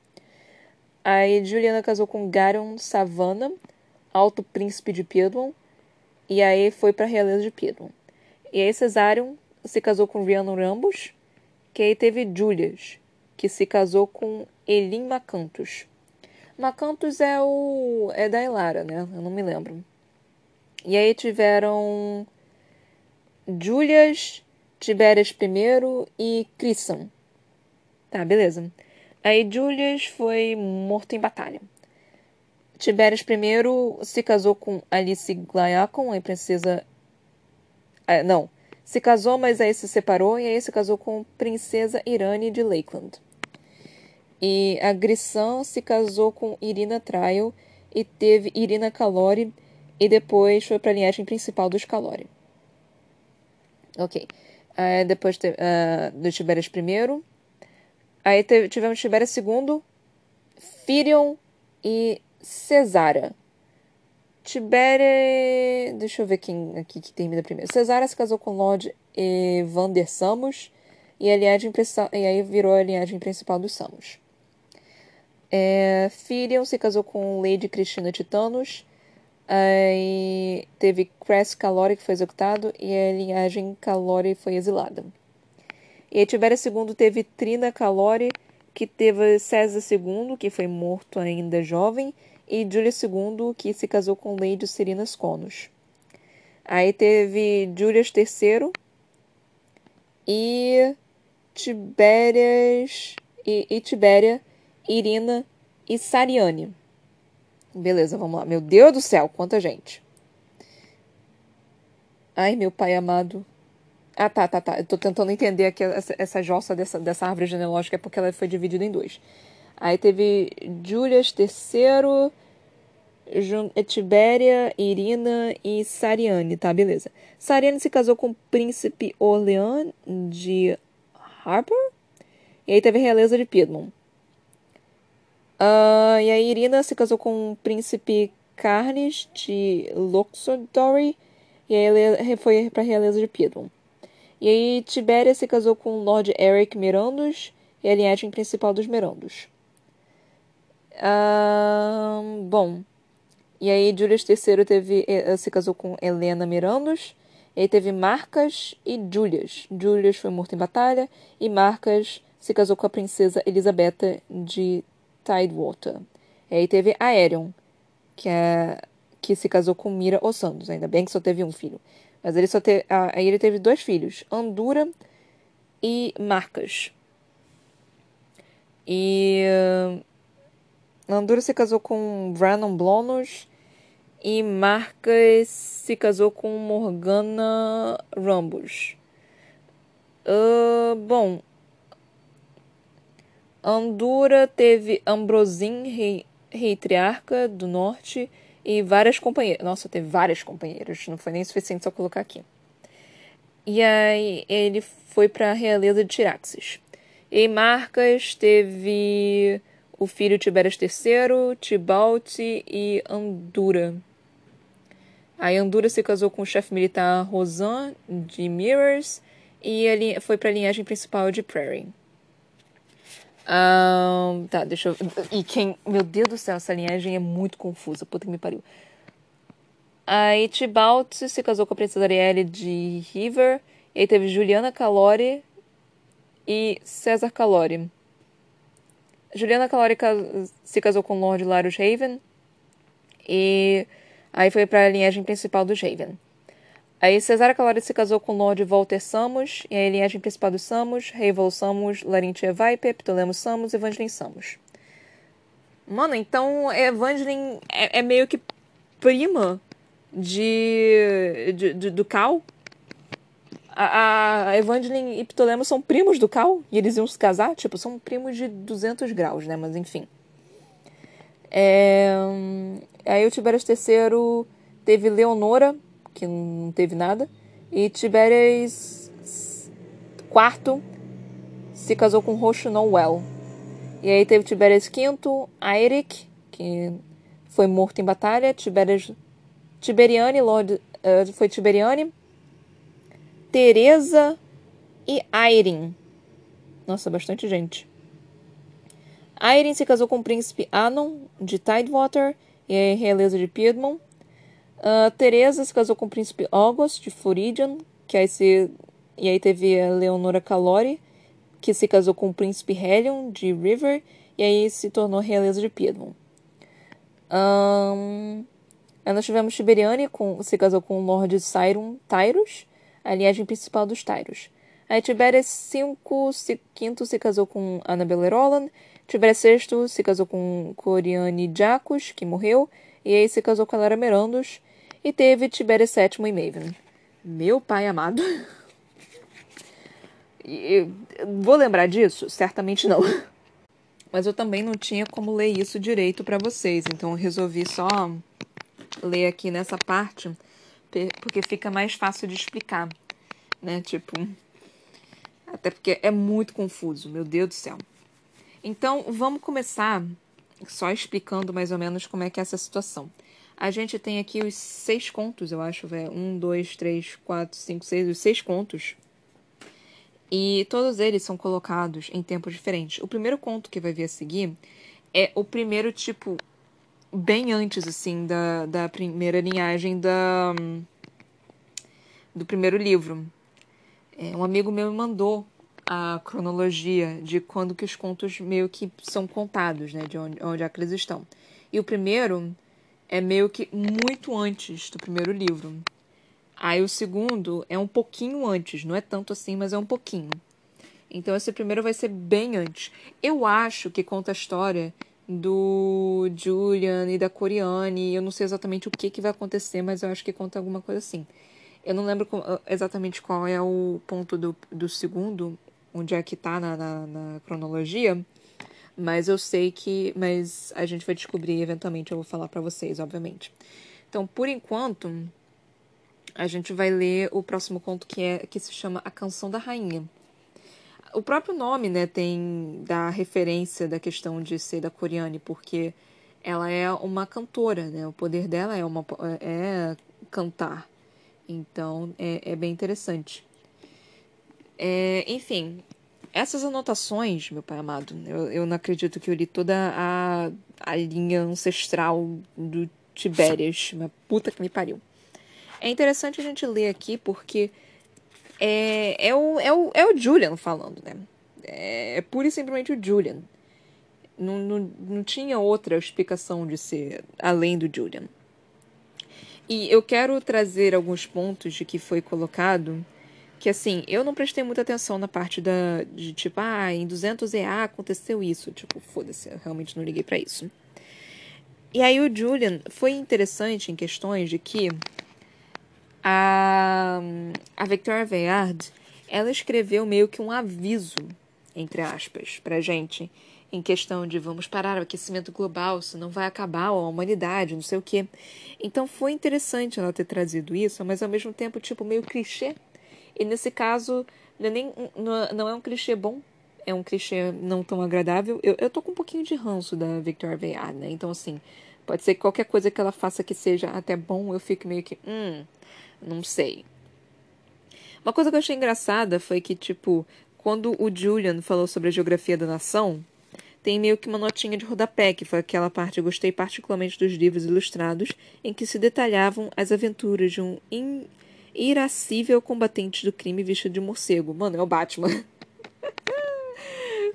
Aí Juliana casou com Garion Savana, alto príncipe de Piedmont. E aí foi para a realeza de Piedmont. E aí Cesarion se casou com Rhiannon Rambus, que aí teve Julias, que se casou com Elin Macantus. Macantus é o é da Elara, né? Eu não me lembro. E aí tiveram Julias Tibérias I e Crisson. Tá, beleza. Aí Julius foi morto em batalha. Tibérias I se casou com Alice Glyacon, a princesa. Ah, não. se casou, mas aí se separou, e aí se casou com Princesa Irane de Lakeland. E a Grissan se casou com Irina Trial e teve Irina Calori, e depois foi para a linhagem principal dos Calori. Ok. Aí depois te, uh, do Tibérias I. Aí teve, tivemos Tibérias II, Firion e Cesara. Tibéria. Deixa eu ver quem aqui que termina primeiro. Cesara se casou com Lord Evander Samos e, a linhagem, e aí virou a linhagem principal dos Samos. É, se casou com Lady Cristina Titanos. Aí teve Cress Calori que foi executado e a linhagem Calori foi exilada. E aí II teve Trina Calori, que teve César II, que foi morto ainda jovem, e Júlia II, que se casou com Lady Sirinas Conos. Aí teve Júlias III e Tibérias e, e Tibéria, Irina e Sariane. Beleza, vamos lá. Meu Deus do céu, quanta gente. Ai, meu pai amado. Ah, tá, tá, tá. Eu tô tentando entender aqui essa, essa jossa dessa, dessa árvore genealógica é porque ela foi dividida em dois. Aí teve Julius III, Tibéria, Irina e Sariane, tá? Beleza. Sariane se casou com o príncipe Orleans de Harper. E aí teve a realeza de Piedmont. Uh, e a Irina se casou com o príncipe Carnes de Luxordory. E aí foi pra realeza de Piedmont. E aí Tibéria se casou com o Lord Eric Mirandos e a linhagem principal dos Mirandos. Uh, bom, e aí Julius III teve, eh, se casou com Helena Mirandos. E aí teve Marcas e Julius. Julius foi morto em batalha e Marcas se casou com a princesa Elisabetta de Tidewater. E aí teve Aerion, que, é, que se casou com Mira Ossandos. Ainda bem que só teve um filho. Mas ele só teve, aí ele teve dois filhos, Andura e Marcas. E Andura se casou com Brannon Blonos e Marcas se casou com Morgana Rambus. Uh, bom, Andura teve Ambrosin, rei, rei triarca do norte, e várias companheiras. Nossa, teve várias companheiras, não foi nem suficiente só colocar aqui. E aí ele foi para a realeza de Tiraxis. E Marcas teve o filho Tibérias III, Tibalt e Andura. Aí Andura se casou com o chefe militar Rosan de Mirrors e ele foi para a linhagem principal de Prairie. Um, tá, deixa eu. E quem. Meu Deus do céu, essa linhagem é muito confusa. Puta que me pariu. Aí Tibalt se casou com a princesa Arielle de River. E aí teve Juliana Calori e César Calori. Juliana Calori se casou com Lord Larus Haven. E aí foi para a linhagem principal dos Haven. Aí Cesara Calori se casou com Lord Walter Samos, e a linhagem principal dos Samos, Reival Samos, Larintia Viper, Ptolemo Samos e Evangeline Samos. Mano, então Evangeline é, é meio que prima de, de, de do Cal. A, Evangeline e Ptolemo são primos do Cal, e eles iam se casar, tipo, são primos de 200 graus, né, mas enfim. É, aí o Tiberias III teve Leonora, que não teve nada. E Tiberias IV se casou com Roxo Well. E aí teve Tiberias V, Aeric, que foi morto em batalha. Tiberias, Tiberiane, Lord, uh, foi Tiberiane. Teresa e Airin. Nossa, bastante gente. Airin se casou com o príncipe Anon de Tidewater e a realeza de Piedmont. Uh, Teresa se casou com o príncipe August de Floridian, que aí se, e aí teve a Leonora Calori, que se casou com o príncipe Helion de River, e aí se tornou realeza de Piedmont. Um, aí nós tivemos Tiberiane, com, se casou com o Lord Cyrum Tyrus, a linhagem principal dos Tyrus. Aí Tiberias V, quinto se casou com Annabelle Roland, Tiberias VI se casou com Coriane Jacos, que morreu, e aí se casou com a Lara Merandos, e teve Tibério VII e Maven. Meu pai amado. Eu, vou lembrar disso? Certamente não. Mas eu também não tinha como ler isso direito para vocês, então eu resolvi só ler aqui nessa parte, porque fica mais fácil de explicar, né? Tipo, até porque é muito confuso, meu Deus do céu. Então, vamos começar só explicando mais ou menos como é que é essa situação. A gente tem aqui os seis contos, eu acho, velho. Um, dois, três, quatro, cinco, seis, os seis contos. E todos eles são colocados em tempos diferentes. O primeiro conto que vai vir a seguir é o primeiro, tipo, bem antes, assim, da, da primeira linhagem da, do primeiro livro. É, um amigo meu me mandou a cronologia de quando que os contos meio que são contados, né? De onde, onde é que eles estão. E o primeiro é meio que muito antes do primeiro livro. Aí o segundo é um pouquinho antes, não é tanto assim, mas é um pouquinho. Então esse primeiro vai ser bem antes. Eu acho que conta a história do Julian e da Coriane. Eu não sei exatamente o que, que vai acontecer, mas eu acho que conta alguma coisa assim. Eu não lembro exatamente qual é o ponto do, do segundo, onde é que tá na, na, na cronologia, mas eu sei que. Mas a gente vai descobrir eventualmente, eu vou falar para vocês, obviamente. Então, por enquanto, a gente vai ler o próximo conto que é que se chama A Canção da Rainha. O próprio nome, né, tem da referência da questão de ser da Coriane, porque ela é uma cantora, né? O poder dela é uma é cantar. Então, é, é bem interessante. É, enfim, essas anotações, meu pai amado, eu, eu não acredito que eu li toda a, a linha ancestral do Tibérias. Uma puta que me pariu. É interessante a gente ler aqui porque é, é, o, é, o, é o Julian falando, né? É, é pura e simplesmente o Julian. Não, não, não tinha outra explicação de ser além do Julian. E eu quero trazer alguns pontos de que foi colocado que assim, eu não prestei muita atenção na parte da de tipo, ah, em 200 EA aconteceu isso, tipo, foda-se, eu realmente não liguei para isso. E aí o Julian foi interessante em questões de que a a Victoria Veyard, ela escreveu meio que um aviso, entre aspas, pra gente, em questão de vamos parar o aquecimento global, senão vai acabar a humanidade, não sei o quê. Então foi interessante ela ter trazido isso, mas ao mesmo tempo, tipo, meio clichê e nesse caso, não é, nem, não é um clichê bom, é um clichê não tão agradável. Eu, eu tô com um pouquinho de ranço da Victoria Veyard, né? Então, assim, pode ser que qualquer coisa que ela faça que seja até bom, eu fique meio que, hum, não sei. Uma coisa que eu achei engraçada foi que, tipo, quando o Julian falou sobre a geografia da nação, tem meio que uma notinha de rodapé, que foi aquela parte, eu gostei particularmente dos livros ilustrados, em que se detalhavam as aventuras de um irascível combatente do crime vestido de morcego. Mano, é o Batman.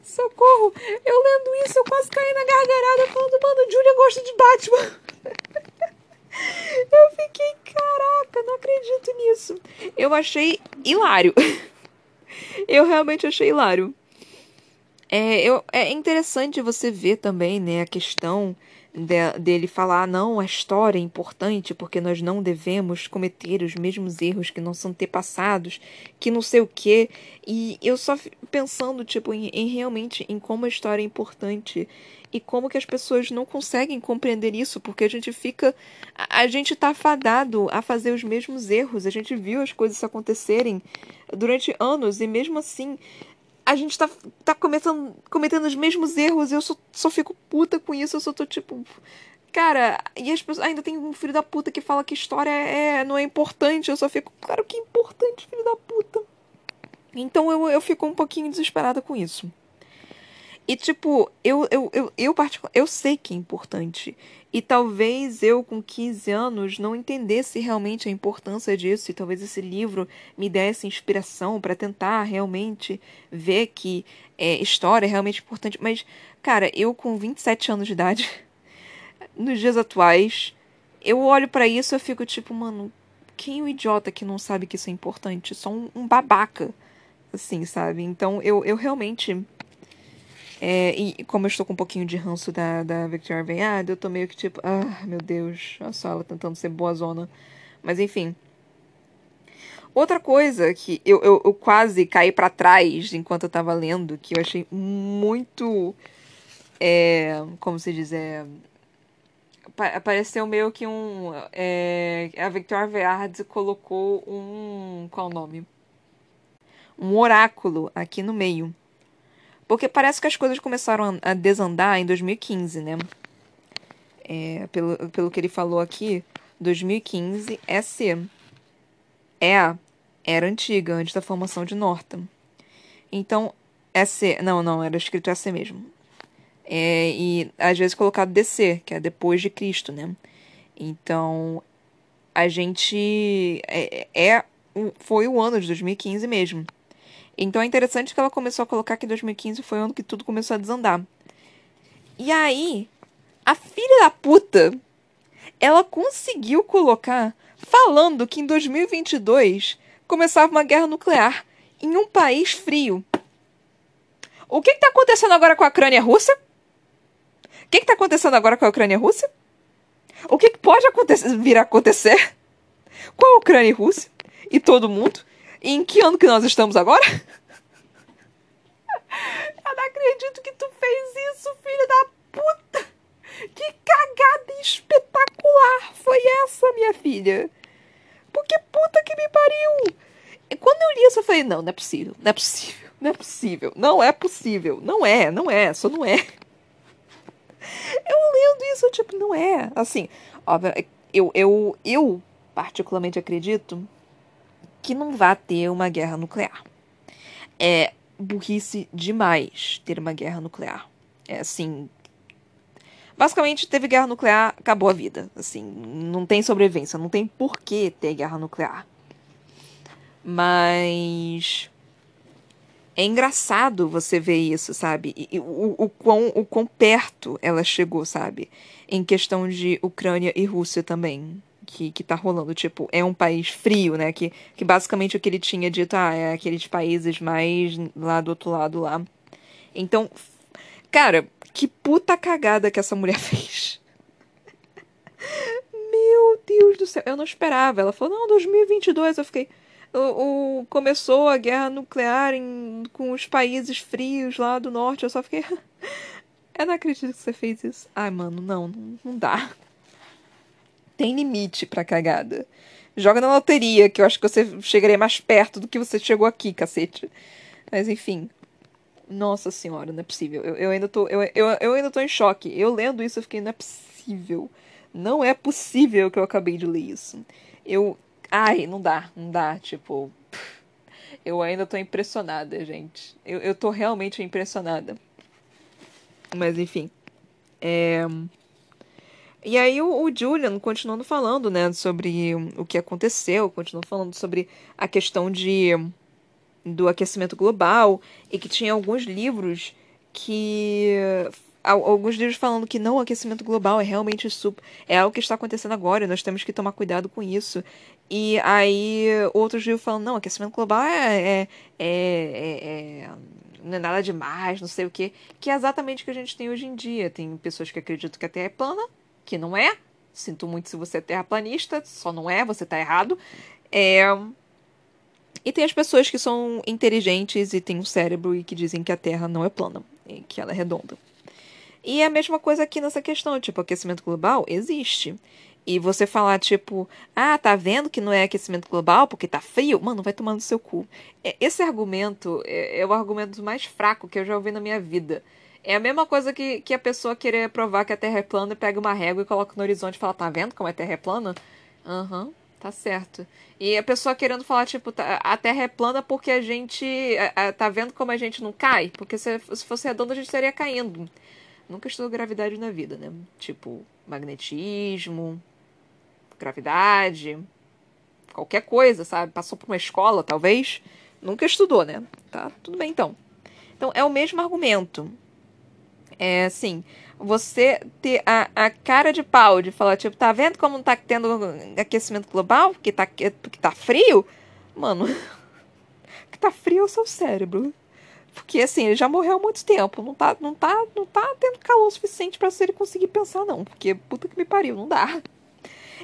Socorro! Eu lendo isso, eu quase caí na gargalhada falando, mano, Julia gosta de Batman. eu fiquei, caraca, não acredito nisso. Eu achei hilário. eu realmente achei hilário. É, eu, é interessante você ver também, né, a questão de, dele falar, não, a história é importante porque nós não devemos cometer os mesmos erros que nossos antepassados, que não sei o quê. E eu só pensando, tipo, em, em realmente em como a história é importante e como que as pessoas não conseguem compreender isso, porque a gente fica. A, gente tá fadado a fazer os mesmos erros. A gente viu as coisas acontecerem durante anos e mesmo assim a gente tá, tá cometendo, cometendo os mesmos erros eu só, só fico puta com isso. Eu só tô tipo. Cara, e as pessoas. Ainda tem um filho da puta que fala que história é, não é importante. Eu só fico. Cara, que importante, filho da puta. Então eu, eu fico um pouquinho desesperada com isso. E, tipo, eu, eu, eu, eu, particular, eu sei que é importante. E talvez eu, com 15 anos, não entendesse realmente a importância disso. E talvez esse livro me desse inspiração para tentar realmente ver que é, história é realmente importante. Mas, cara, eu, com 27 anos de idade, nos dias atuais, eu olho para isso e fico tipo, mano, quem é o idiota que não sabe que isso é importante? Só um, um babaca. Assim, sabe? Então, eu, eu realmente é, e como eu estou com um pouquinho de ranço da, da Victoria Veyard, eu tô meio que tipo, ah, meu Deus, só ela tentando ser boa zona. Mas enfim. Outra coisa que eu, eu, eu quase caí para trás enquanto eu tava lendo, que eu achei muito. É, como se diz? É, meio que um. É, a Victoire Veard colocou um. Qual o nome? Um oráculo aqui no meio. Porque parece que as coisas começaram a desandar em 2015, né? É, pelo, pelo que ele falou aqui, 2015 é C. É A era antiga, antes da formação de Norton. Então, SC. Não, não, era escrito SC mesmo. É, e às vezes colocado DC, que é depois de Cristo, né? Então, a gente. É, é, foi o ano de 2015 mesmo. Então é interessante que ela começou a colocar que 2015 foi o ano que tudo começou a desandar. E aí, a filha da puta, ela conseguiu colocar falando que em 2022 começava uma guerra nuclear em um país frio. O que está acontecendo agora com a Ucrânia russa? O que está acontecendo agora com a Ucrânia russa? O que, pode acontecer, vir a acontecer com a Ucrânia e Rússia e todo mundo? Em que ano que nós estamos agora? Eu não acredito que tu fez isso, filho da puta! Que cagada espetacular foi essa, minha filha? Porque puta que me pariu! E quando eu li isso, eu falei, não, não é possível, não é possível, não é possível, não é possível, não é, não é, só não é. Eu lendo isso, eu, tipo, não é. Assim, óbvio, eu, eu, eu particularmente acredito que não vai ter uma guerra nuclear. É burrice demais ter uma guerra nuclear. É assim. Basicamente, teve guerra nuclear, acabou a vida. Assim, não tem sobrevivência, não tem por que ter guerra nuclear. Mas. É engraçado você ver isso, sabe? E, o, o, quão, o quão perto ela chegou, sabe? Em questão de Ucrânia e Rússia também que, que tá rolando. Tipo, é um país frio, né? Que, que basicamente o que ele tinha dito, ah, é aqueles países mais lá do outro lado lá. Então, cara, que puta cagada que essa mulher fez. Meu Deus do céu, eu não esperava. Ela falou, não, 2022. Eu fiquei. O, o, começou a guerra nuclear em, com os países frios lá do norte. Eu só fiquei. eu não acredito que você fez isso. Ai, mano, não, não, não dá tem limite pra cagada. Joga na loteria, que eu acho que você chegaria mais perto do que você chegou aqui, cacete. Mas enfim. Nossa senhora, não é possível. Eu, eu ainda tô. Eu, eu, eu ainda tô em choque. Eu lendo isso, eu fiquei, não é possível. Não é possível que eu acabei de ler isso. Eu. Ai, não dá, não dá. Tipo. Eu ainda tô impressionada, gente. Eu, eu tô realmente impressionada. Mas enfim. É. E aí o, o, Julian continuando falando, né, sobre o que aconteceu, continuou falando sobre a questão de do aquecimento global e que tinha alguns livros que alguns livros falando que não o aquecimento global é realmente super, é algo que está acontecendo agora, e nós temos que tomar cuidado com isso. E aí outros livros falando não, aquecimento global é, é, é, é não é nada demais, não sei o que, que é exatamente o que a gente tem hoje em dia. Tem pessoas que acreditam que a Terra é plana, que não é. Sinto muito se você é terraplanista, só não é, você está errado. É... E tem as pessoas que são inteligentes e têm um cérebro e que dizem que a Terra não é plana, e que ela é redonda. E é a mesma coisa aqui nessa questão, tipo, aquecimento global existe. E você falar, tipo, ah, tá vendo que não é aquecimento global porque tá frio? Mano, vai tomando seu cu. É, esse argumento é, é o argumento mais fraco que eu já ouvi na minha vida. É a mesma coisa que, que a pessoa querer provar que a Terra é plana e pega uma régua e coloca no horizonte e fala, tá vendo como a Terra é plana? Aham, uhum, tá certo. E a pessoa querendo falar, tipo, tá, a Terra é plana porque a gente. A, a, tá vendo como a gente não cai? Porque se, se fosse redonda a gente estaria caindo. Nunca estudou gravidade na vida, né? Tipo, magnetismo, gravidade, qualquer coisa, sabe? Passou por uma escola, talvez. Nunca estudou, né? Tá, tudo bem então. Então é o mesmo argumento. É assim, você ter a, a cara de pau de falar, tipo, tá vendo como não tá tendo aquecimento global? Porque tá, porque tá frio? Mano, que tá frio é o seu cérebro. Porque assim, ele já morreu há muito tempo. Não tá, não tá, não tá tendo calor suficiente para ele conseguir pensar, não. Porque puta que me pariu, não dá.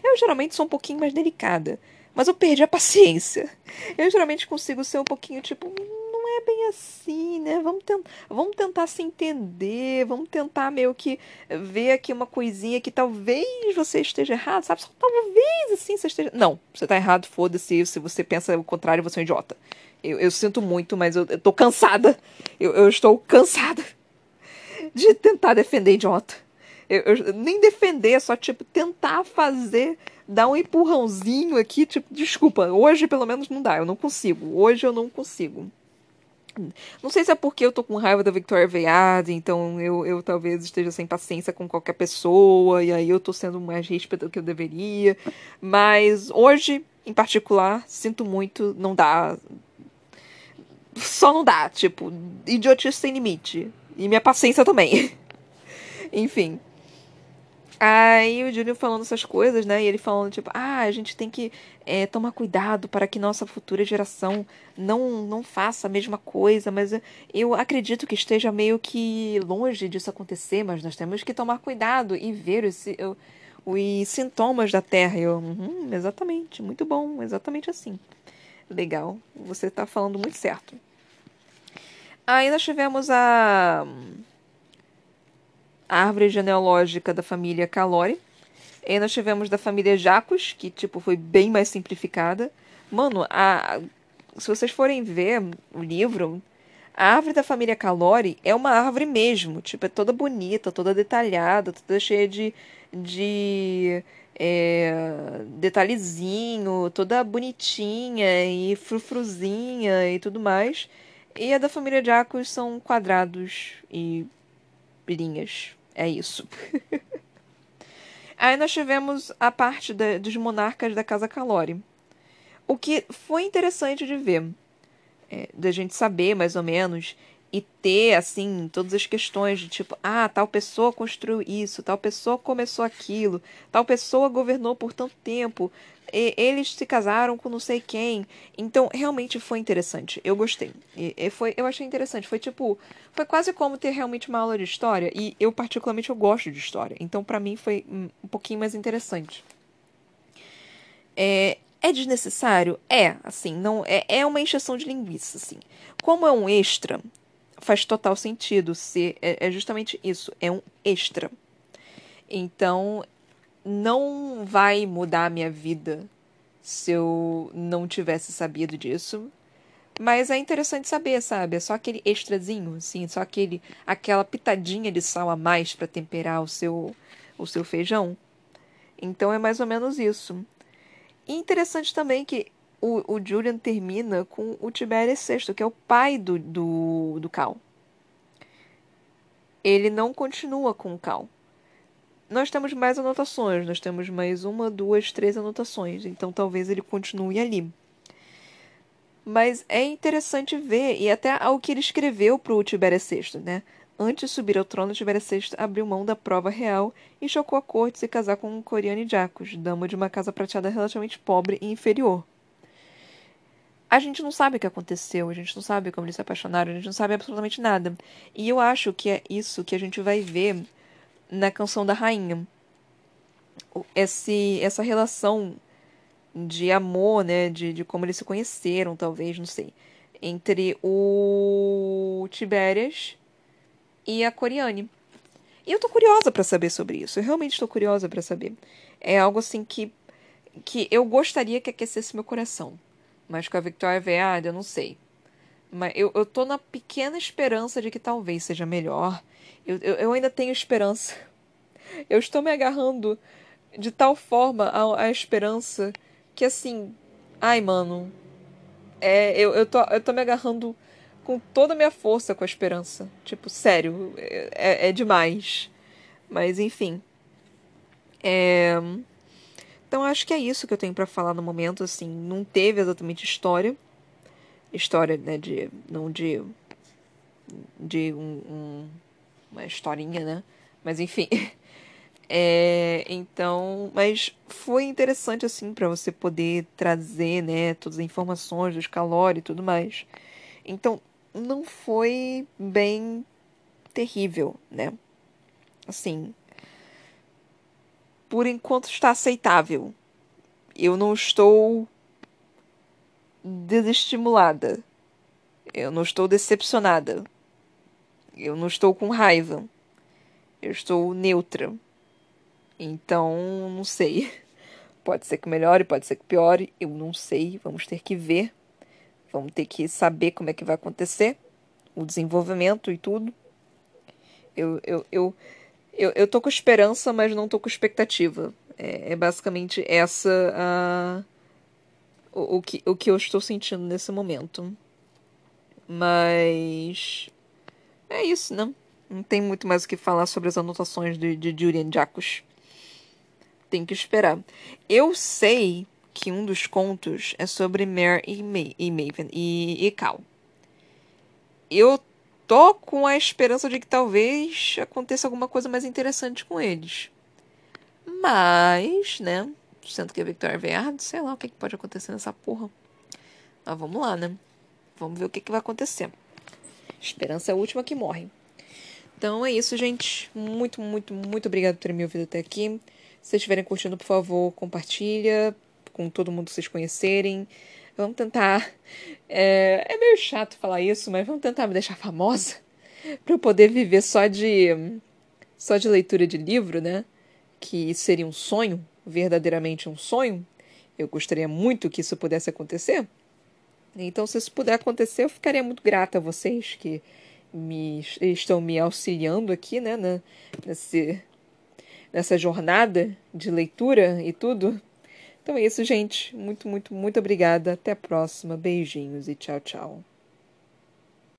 Eu geralmente sou um pouquinho mais delicada. mas eu perdi a paciência. Eu geralmente consigo ser um pouquinho tipo, é bem assim, né? Vamos, tent vamos tentar se entender, vamos tentar meio que ver aqui uma coisinha que talvez você esteja errado, sabe? Só talvez assim você esteja. Não, você tá errado, foda-se. Se você pensa o contrário, você é um idiota. Eu, eu sinto muito, mas eu, eu tô cansada. Eu, eu estou cansada de tentar defender idiota. Eu, eu, nem defender, só, tipo, tentar fazer, dar um empurrãozinho aqui, tipo, desculpa, hoje pelo menos não dá, eu não consigo. Hoje eu não consigo. Não sei se é porque eu tô com raiva da Victoria Veiade, então eu, eu talvez esteja sem paciência com qualquer pessoa, e aí eu tô sendo mais ríspida do que eu deveria. Mas hoje, em particular, sinto muito, não dá. Só não dá, tipo, idiotice sem limite. E minha paciência também. Enfim. Aí o Júnior falando essas coisas, né? E ele falando, tipo, ah, a gente tem que é, tomar cuidado para que nossa futura geração não, não faça a mesma coisa. Mas eu acredito que esteja meio que longe disso acontecer, mas nós temos que tomar cuidado e ver os, os sintomas da Terra. Eu, uhum, exatamente, muito bom, exatamente assim. Legal, você está falando muito certo. Aí nós tivemos a árvore genealógica da família Calori. E nós tivemos da família Jacos, que tipo foi bem mais simplificada. Mano, a, se vocês forem ver o livro, a árvore da família Calori é uma árvore mesmo, tipo, é toda bonita, toda detalhada, toda cheia de, de é, detalhezinho, toda bonitinha e frufruzinha e tudo mais. E a da família Jacos são quadrados e linhas. É isso. Aí nós tivemos a parte da, dos monarcas da Casa Calori. O que foi interessante de ver, é, da gente saber mais ou menos e ter assim todas as questões de tipo, ah, tal pessoa construiu isso, tal pessoa começou aquilo, tal pessoa governou por tanto tempo, e, eles se casaram com não sei quem. Então, realmente foi interessante. Eu gostei. E, e, foi, eu achei interessante. Foi tipo, foi quase como ter realmente uma aula de história. E eu particularmente eu gosto de história. Então, para mim foi um, pouquinho mais interessante. É, é desnecessário? É, assim, não é, é uma encheção de linguiça, assim. Como é um extra, faz total sentido ser é, é justamente isso, é um extra. Então, não vai mudar a minha vida se eu não tivesse sabido disso. Mas é interessante saber, sabe? É só aquele extrazinho, assim, só aquele aquela pitadinha de sal a mais para temperar o seu o seu feijão. Então é mais ou menos isso. E interessante também que o, o Julian termina com o Tiberius VI, que é o pai do, do, do Cal. Ele não continua com o Cal nós temos mais anotações, nós temos mais uma, duas, três anotações, então talvez ele continue ali. Mas é interessante ver, e até ao que ele escreveu para o Tibério VI, né? Antes de subir ao trono, Tibério VI abriu mão da prova real e chocou a corte se casar com Coriane Jacos, dama de uma casa prateada relativamente pobre e inferior. A gente não sabe o que aconteceu, a gente não sabe como eles se apaixonaram, a gente não sabe absolutamente nada. E eu acho que é isso que a gente vai ver na canção da rainha. Esse, essa relação de amor, né, de, de como eles se conheceram, talvez, não sei, entre o Tibérias e a Coriane. E eu tô curiosa para saber sobre isso. Eu realmente estou curiosa para saber. É algo assim que que eu gostaria que aquecesse meu coração. Mas com a Victoria Veada, eu não sei. Mas eu, eu tô na pequena esperança de que talvez seja melhor. Eu, eu, eu ainda tenho esperança. Eu estou me agarrando de tal forma à, à esperança que assim. Ai, mano. É, eu, eu, tô, eu tô me agarrando com toda a minha força com a esperança. Tipo, sério. É, é demais. Mas, enfim. É. Então acho que é isso que eu tenho para falar no momento, assim, não teve exatamente história, história, né, de não de de um, um, uma historinha, né? Mas enfim, É, então, mas foi interessante assim para você poder trazer, né, todas as informações dos calores e tudo mais. Então, não foi bem terrível, né? Assim, por enquanto está aceitável. Eu não estou desestimulada. Eu não estou decepcionada. Eu não estou com raiva. Eu estou neutra. Então, não sei. Pode ser que melhore, pode ser que piore. Eu não sei. Vamos ter que ver. Vamos ter que saber como é que vai acontecer. O desenvolvimento e tudo. Eu, eu, eu, eu, eu tô com esperança, mas não tô com expectativa. É, é basicamente essa a, o, o, que, o que eu estou sentindo nesse momento. Mas. É isso, né? Não tem muito mais o que falar sobre as anotações de, de Julian Jacos. Tem que esperar. Eu sei que um dos contos é sobre Mare e, Ma e Maven e, e Cal. Eu tô com a esperança de que talvez aconteça alguma coisa mais interessante com eles. Mas, né? Sendo que a Victoria Verde, sei lá o que, que pode acontecer nessa porra. Mas vamos lá, né? Vamos ver o que, que vai acontecer. Esperança é a última que morre. Então é isso, gente. Muito, muito, muito obrigado por terem me ouvido até aqui. Se vocês estiverem curtindo, por favor, compartilha com todo mundo que vocês conhecerem. Vamos tentar. É, é meio chato falar isso, mas vamos tentar me deixar famosa para eu poder viver só de só de leitura de livro, né? Que seria um sonho, verdadeiramente um sonho. Eu gostaria muito que isso pudesse acontecer. Então, se isso puder acontecer, eu ficaria muito grata a vocês que me, estão me auxiliando aqui, né, na, nesse, nessa jornada de leitura e tudo. Então é isso, gente. Muito, muito, muito obrigada. Até a próxima. Beijinhos e tchau, tchau.